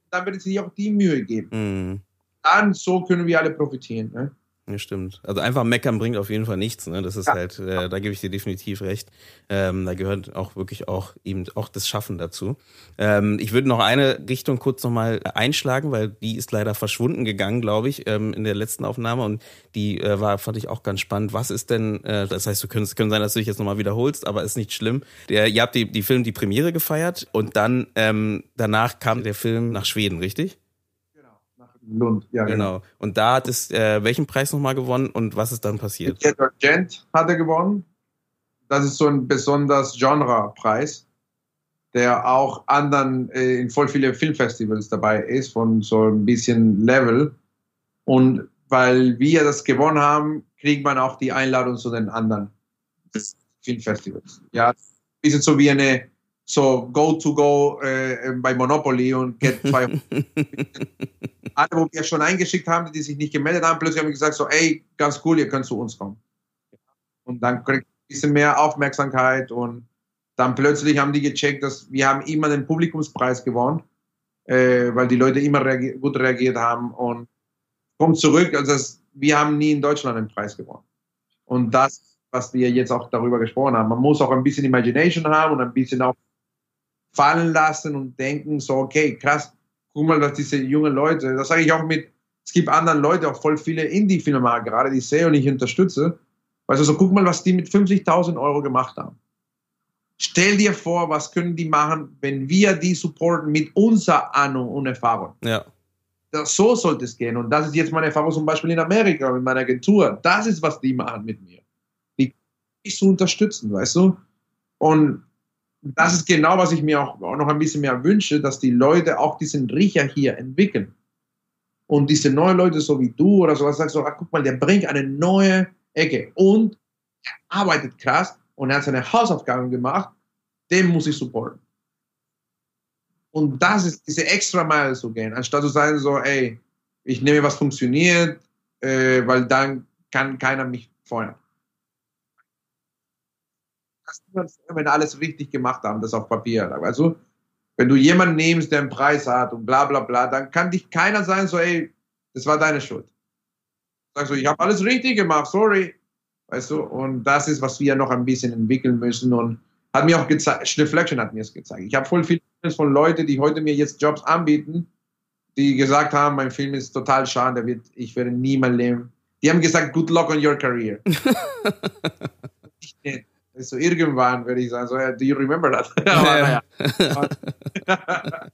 Dann wird es sich auch die Mühe geben. Mhm. Dann so können wir alle profitieren. Ne? Ja, stimmt. Also einfach meckern bringt auf jeden Fall nichts. Ne? Das ist ja. halt, äh, da gebe ich dir definitiv recht. Ähm, da gehört auch wirklich auch eben auch das Schaffen dazu. Ähm, ich würde noch eine Richtung kurz nochmal einschlagen, weil die ist leider verschwunden gegangen, glaube ich, ähm, in der letzten Aufnahme und die äh, war, fand ich auch ganz spannend. Was ist denn, äh, das heißt, du könntest, können sein, dass du dich jetzt nochmal wiederholst, aber ist nicht schlimm. Der, ihr habt die, die Film, die Premiere gefeiert und dann ähm, danach kam der Film nach Schweden, richtig? Lund, ja. Genau. genau. Und da hat es äh, welchen Preis nochmal gewonnen und was ist dann passiert? Gent hat er gewonnen. Das ist so ein besonders Genre-Preis, der auch anderen äh, in voll viele Filmfestivals dabei ist, von so ein bisschen Level. Und weil wir das gewonnen haben, kriegt man auch die Einladung zu den anderen Filmfestivals. Ja, ein bisschen so wie eine so go to go äh, bei Monopoly und get 200. Alle, wo wir schon eingeschickt haben, die sich nicht gemeldet haben, plötzlich haben wir gesagt so, ey, ganz cool, ihr könnt zu uns kommen. Und dann kriegt ein bisschen mehr Aufmerksamkeit und dann plötzlich haben die gecheckt, dass wir haben immer den Publikumspreis gewonnen, äh, weil die Leute immer reagier gut reagiert haben und kommt zurück, also das, wir haben nie in Deutschland einen Preis gewonnen. Und das, was wir jetzt auch darüber gesprochen haben, man muss auch ein bisschen Imagination haben und ein bisschen auch fallen lassen und denken so, okay, krass, guck mal, dass diese jungen Leute, das sage ich auch mit, es gibt anderen Leute, auch voll viele Indie-Filme gerade, die ich sehe und ich unterstütze. Also so, guck mal, was die mit 50.000 Euro gemacht haben. Stell dir vor, was können die machen, wenn wir die supporten mit unserer Ahnung und Erfahrung. Ja. Das, so sollte es gehen. Und das ist jetzt meine Erfahrung zum Beispiel in Amerika mit meiner Agentur. Das ist, was die machen mit mir. Die mich zu unterstützen, weißt du? Und das ist genau, was ich mir auch, noch ein bisschen mehr wünsche, dass die Leute auch diesen Riecher hier entwickeln. Und diese neuen Leute, so wie du oder sowas, sagst so, ah, guck mal, der bringt eine neue Ecke und er arbeitet krass und er hat seine Hausaufgaben gemacht, den muss ich supporten. Und das ist diese extra Meile zu gehen, anstatt zu sagen so, ey, ich nehme, was funktioniert, äh, weil dann kann keiner mich feuern wenn alles richtig gemacht haben, das auf Papier. Also, wenn du jemanden nimmst, der einen Preis hat und bla bla bla, dann kann dich keiner sagen, so, ey, das war deine Schuld. Sagst du, ich habe alles richtig gemacht, sorry. Weißt du, und das ist, was wir noch ein bisschen entwickeln müssen und hat mir auch gezeigt, Reflection hat mir es gezeigt. Ich habe voll viel von Leuten, die heute mir jetzt Jobs anbieten, die gesagt haben, mein Film ist total schade, wird, ich werde nie mein Leben. Die haben gesagt, good luck on your career. so irgendwann werde ich sagen, so, do you remember that? Aber, naja.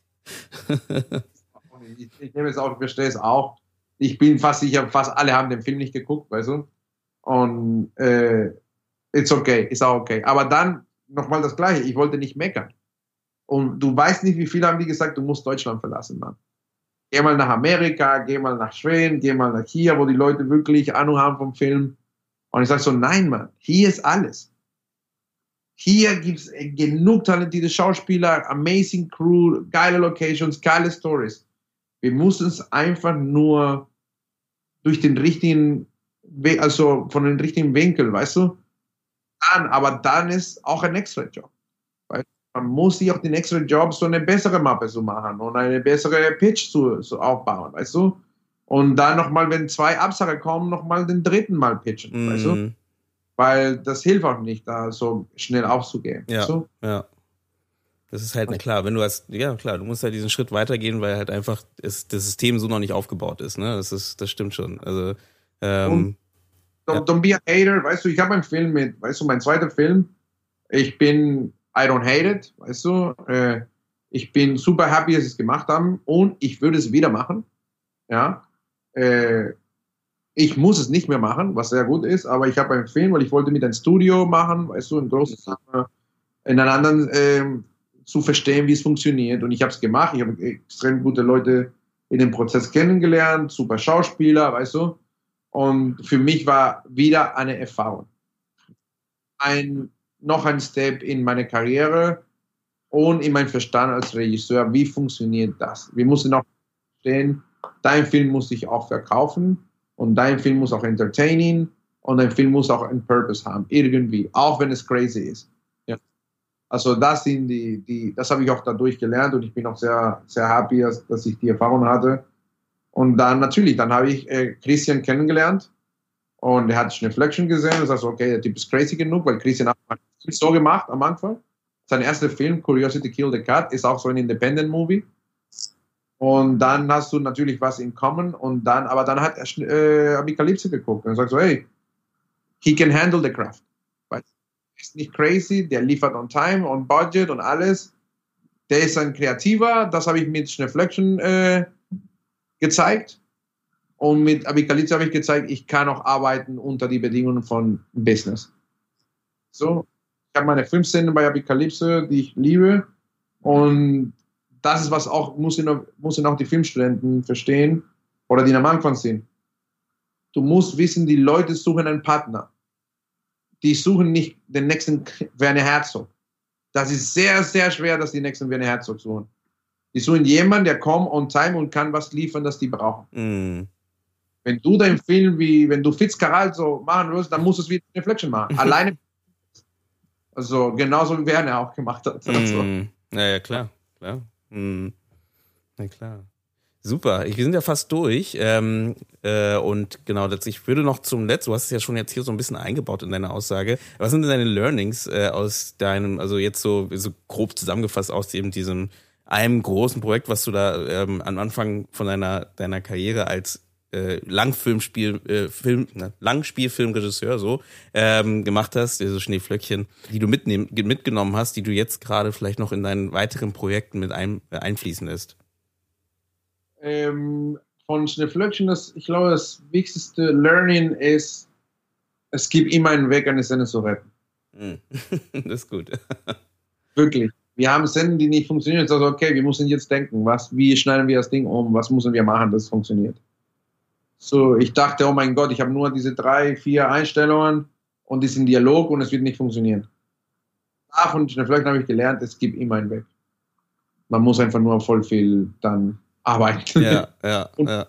ich, ich nehme es auch, ich verstehe es auch. Ich bin fast sicher, fast alle haben den Film nicht geguckt, weißt du? Und äh, it's okay, ist auch okay. Aber dann nochmal das Gleiche, ich wollte nicht meckern. Und du weißt nicht, wie viele haben die gesagt, du musst Deutschland verlassen, Mann. Geh mal nach Amerika, geh mal nach Schweden, geh mal nach hier, wo die Leute wirklich Ahnung haben vom Film. Und ich sage so, nein, Mann, hier ist alles. Hier gibt es genug talentierte Schauspieler, amazing Crew, geile Locations, geile Stories. Wir müssen es einfach nur durch den richtigen, We also von den richtigen Winkel, weißt du? Dann, aber dann ist auch ein extra Job. Weil man muss sich auch den extra Job so eine bessere Mappe zu machen und eine bessere Pitch zu, zu aufbauen, weißt du? Und dann nochmal, wenn zwei Absagen kommen, nochmal den dritten Mal pitchen, mm. weißt du? Weil das hilft auch nicht, da so schnell aufzugehen. Ja, so? ja. Das ist halt klar, wenn du hast, ja klar, du musst halt diesen Schritt weitergehen, weil halt einfach es, das System so noch nicht aufgebaut ist. Ne? Das ist, das stimmt schon. Also ähm, don't, ja. don't be a hater, weißt du, ich habe einen Film mit, weißt du, mein zweiter Film, ich bin I don't hate it, weißt du, äh, ich bin super happy, dass sie es gemacht haben und ich würde es wieder machen. Ja. Äh, ich muss es nicht mehr machen, was sehr gut ist, aber ich habe einen Film, weil ich wollte mit ein Studio machen, weißt du, ein großes, in einer anderen ähm, zu verstehen, wie es funktioniert. Und ich habe es gemacht. Ich habe extrem gute Leute in dem Prozess kennengelernt, super Schauspieler, weißt du. Und für mich war wieder eine Erfahrung. Ein, noch ein Step in meine Karriere und in mein Verstand als Regisseur. Wie funktioniert das? Wir müssen auch verstehen, dein Film muss sich auch verkaufen und dein Film muss auch entertaining und dein Film muss auch einen Purpose haben, irgendwie, auch wenn es crazy ist. Ja. Also das sind die, die, das habe ich auch dadurch gelernt und ich bin auch sehr, sehr happy, dass, dass ich die Erfahrung hatte. Und dann natürlich, dann habe ich äh, Christian kennengelernt und er hat Reflection gesehen und sagt, okay, der Typ ist crazy genug, weil Christian hat so gemacht am Anfang. Sein erster Film, Curiosity Kill the Cat, ist auch so ein Independent Movie. Und dann hast du natürlich was in Common und dann, aber dann hat er äh, Apokalypse geguckt und sagt so, hey, he can handle the craft. Weil ist nicht crazy, der liefert on time, on budget und alles. Der ist ein Kreativer, das habe ich mit Schneflection äh, gezeigt. Und mit Apokalypse habe ich gezeigt, ich kann auch arbeiten unter die Bedingungen von Business. So, ich habe meine Filmszenen bei Apokalypse, die ich liebe. Und das ist was auch, muss ihn, muss ihn auch die Filmstudenten verstehen oder die am Anfang sind. Du musst wissen, die Leute suchen einen Partner. Die suchen nicht den nächsten Werner Herzog. Das ist sehr, sehr schwer, dass die nächsten Werner Herzog suchen. Die suchen jemanden, der kommt on time und kann was liefern, das die brauchen. Mm. Wenn du deinen Film wie, wenn du Fitzcarrald so machen willst, dann musst du es wie Reflection machen. Alleine. Also genauso wie Werner auch gemacht hat. Mm. Also. Ja, ja, klar, klar. Hm. Na klar. Super, wir sind ja fast durch. Ähm, äh, und genau, ich würde noch zum Letzten, du hast es ja schon jetzt hier so ein bisschen eingebaut in deine Aussage. Was sind denn deine Learnings äh, aus deinem, also jetzt so, so grob zusammengefasst aus eben diesem einem großen Projekt, was du da ähm, am Anfang von deiner, deiner Karriere als äh, Langfilmspiel, äh, Film, ne, Langspielfilmregisseur so ähm, gemacht hast, diese Schneeflöckchen, die du mitnehmen, mitgenommen hast, die du jetzt gerade vielleicht noch in deinen weiteren Projekten mit ein, äh, einfließen lässt? Ähm, von Schneeflöckchen, das, ich glaube, das wichtigste Learning ist, es gibt immer einen Weg, eine Szene zu retten. Hm. das ist gut. Wirklich. Wir haben Szenen, die nicht funktionieren. Also, okay, wir müssen jetzt denken, was, wie schneiden wir das Ding um, was müssen wir machen, dass es funktioniert. So, ich dachte, oh mein Gott, ich habe nur diese drei, vier Einstellungen und diesen Dialog und es wird nicht funktionieren. Davon vielleicht habe ich gelernt, es gibt immer einen Weg. Man muss einfach nur voll viel dann arbeiten. Ja, ja, ja.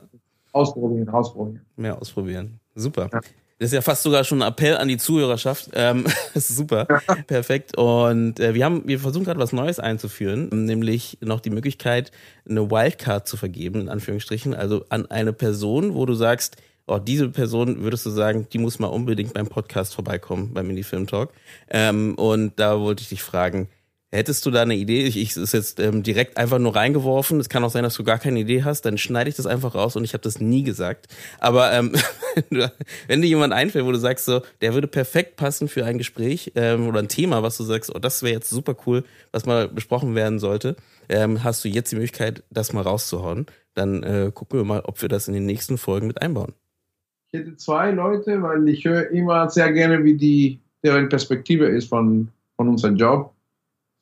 Ausprobieren, ausprobieren. Mehr ausprobieren. Super. Ja. Das ist ja fast sogar schon ein Appell an die Zuhörerschaft. Ähm, das ist super. Perfekt. Und äh, wir haben, wir versuchen gerade was Neues einzuführen, nämlich noch die Möglichkeit, eine Wildcard zu vergeben, in Anführungsstrichen. Also an eine Person, wo du sagst, oh, diese Person würdest du sagen, die muss mal unbedingt beim Podcast vorbeikommen, beim Indie-Film Talk. Ähm, und da wollte ich dich fragen, Hättest du da eine Idee? Ich, ich ist jetzt ähm, direkt einfach nur reingeworfen. Es kann auch sein, dass du gar keine Idee hast. Dann schneide ich das einfach raus und ich habe das nie gesagt. Aber ähm, wenn dir jemand einfällt, wo du sagst, so, der würde perfekt passen für ein Gespräch ähm, oder ein Thema, was du sagst, oh, das wäre jetzt super cool, was mal besprochen werden sollte, ähm, hast du jetzt die Möglichkeit, das mal rauszuhauen. Dann äh, gucken wir mal, ob wir das in den nächsten Folgen mit einbauen. Ich hätte zwei Leute, weil ich höre immer sehr gerne, wie die deren Perspektive ist von, von unserem Job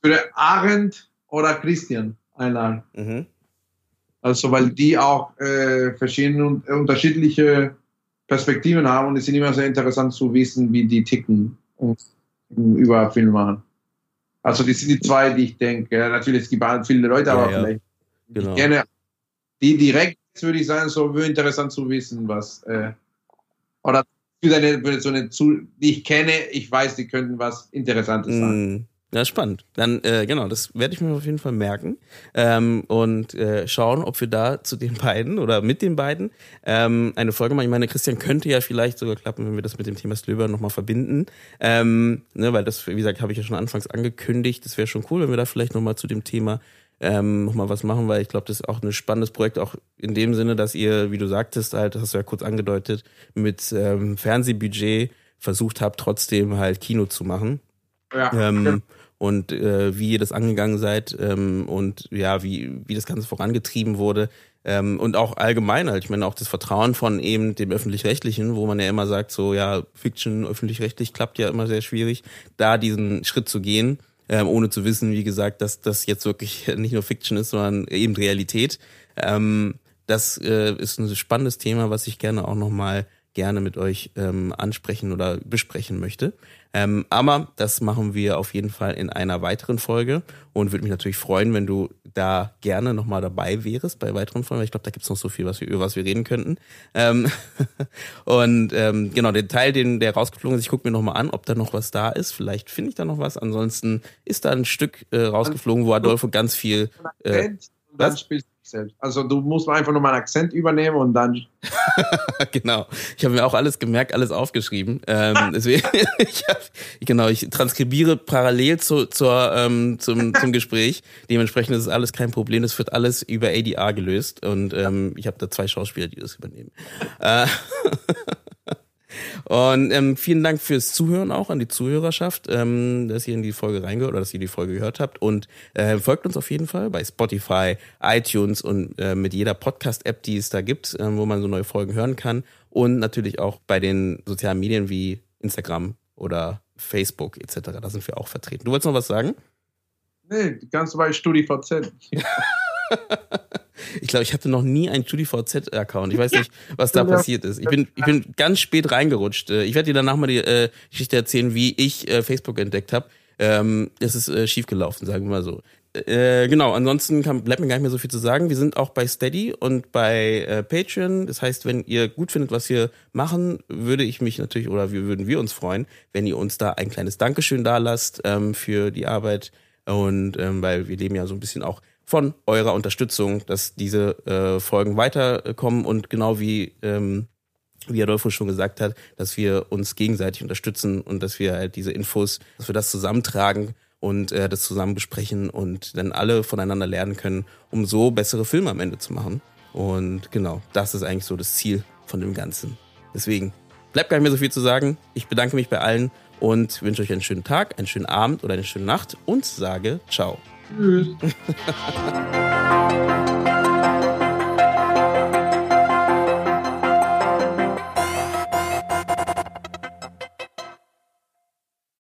würde Arendt oder Christian einladen. Mhm. Also, weil die auch äh, verschiedene äh, unterschiedliche Perspektiven haben und es ist immer sehr interessant zu wissen, wie die ticken und über Film machen. Also, die sind die zwei, die ich denke. Natürlich, es gibt viele Leute, aber ja, vielleicht. Genau. Ich kenne die direkt, würde ich sagen, so würde interessant zu wissen, was. Äh, oder für, eine, für so eine, die ich kenne, ich weiß, die könnten was Interessantes sagen. Ja, spannend. Dann, äh, genau, das werde ich mir auf jeden Fall merken ähm, und äh, schauen, ob wir da zu den beiden oder mit den beiden ähm, eine Folge machen. Ich meine, Christian könnte ja vielleicht sogar klappen, wenn wir das mit dem Thema Slöber nochmal verbinden. Ähm, ne, weil das, wie gesagt, habe ich ja schon anfangs angekündigt. Das wäre schon cool, wenn wir da vielleicht nochmal zu dem Thema ähm, nochmal was machen, weil ich glaube, das ist auch ein spannendes Projekt, auch in dem Sinne, dass ihr, wie du sagtest, halt, das hast du ja kurz angedeutet, mit ähm, Fernsehbudget versucht habt, trotzdem halt Kino zu machen. Ja. Ähm, und äh, wie ihr das angegangen seid ähm, und ja, wie, wie das Ganze vorangetrieben wurde. Ähm, und auch allgemein halt, ich meine auch das Vertrauen von eben dem Öffentlich-Rechtlichen, wo man ja immer sagt, so ja, Fiction öffentlich-rechtlich klappt ja immer sehr schwierig, da diesen Schritt zu gehen, ähm, ohne zu wissen, wie gesagt, dass das jetzt wirklich nicht nur Fiction ist, sondern eben Realität. Ähm, das äh, ist ein spannendes Thema, was ich gerne auch nochmal gerne mit euch ähm, ansprechen oder besprechen möchte. Ähm, aber das machen wir auf jeden Fall in einer weiteren Folge und würde mich natürlich freuen, wenn du da gerne nochmal dabei wärst bei weiteren Folgen. Ich glaube, da gibt's noch so viel, was wir, über was wir reden könnten. Ähm und ähm, genau, den Teil, den der rausgeflogen ist, ich gucke mir nochmal an, ob da noch was da ist. Vielleicht finde ich da noch was. Ansonsten ist da ein Stück äh, rausgeflogen, wo Adolfo ganz viel. Äh, dann spielst selbst. Also du musst einfach nur meinen Akzent übernehmen und dann. genau. Ich habe mir auch alles gemerkt, alles aufgeschrieben. Ähm, deswegen, ich hab, genau, ich transkribiere parallel zu, zur, ähm, zum, zum Gespräch. Dementsprechend ist es alles kein Problem. Das wird alles über ADR gelöst und ähm, ich habe da zwei Schauspieler, die das übernehmen. Äh, und ähm, vielen Dank fürs Zuhören auch an die Zuhörerschaft, ähm, dass ihr in die Folge reingehört oder dass ihr die Folge gehört habt. Und äh, folgt uns auf jeden Fall bei Spotify, iTunes und äh, mit jeder Podcast-App, die es da gibt, äh, wo man so neue Folgen hören kann. Und natürlich auch bei den sozialen Medien wie Instagram oder Facebook etc. Da sind wir auch vertreten. Du wolltest noch was sagen? Nee, ganz bei StudiVZ. Ich glaube, ich hatte noch nie einen StudiVZ-Account. Ich weiß nicht, was da passiert ist. Ich bin, ich bin ganz spät reingerutscht. Äh, ich werde dir danach mal die äh, Geschichte erzählen, wie ich äh, Facebook entdeckt habe. Ähm, es ist äh, schiefgelaufen, sagen wir mal so. Äh, genau, ansonsten kann, bleibt mir gar nicht mehr so viel zu sagen. Wir sind auch bei Steady und bei äh, Patreon. Das heißt, wenn ihr gut findet, was wir machen, würde ich mich natürlich oder wir, würden wir uns freuen, wenn ihr uns da ein kleines Dankeschön da lasst ähm, für die Arbeit. Und ähm, weil wir leben ja so ein bisschen auch von eurer Unterstützung, dass diese äh, Folgen weiterkommen und genau wie ähm, wie Adolfo schon gesagt hat, dass wir uns gegenseitig unterstützen und dass wir halt diese Infos, dass wir das zusammentragen und äh, das zusammen besprechen und dann alle voneinander lernen können, um so bessere Filme am Ende zu machen. Und genau, das ist eigentlich so das Ziel von dem Ganzen. Deswegen bleibt gar nicht mehr so viel zu sagen. Ich bedanke mich bei allen und wünsche euch einen schönen Tag, einen schönen Abend oder eine schöne Nacht und sage ciao. Tschüss.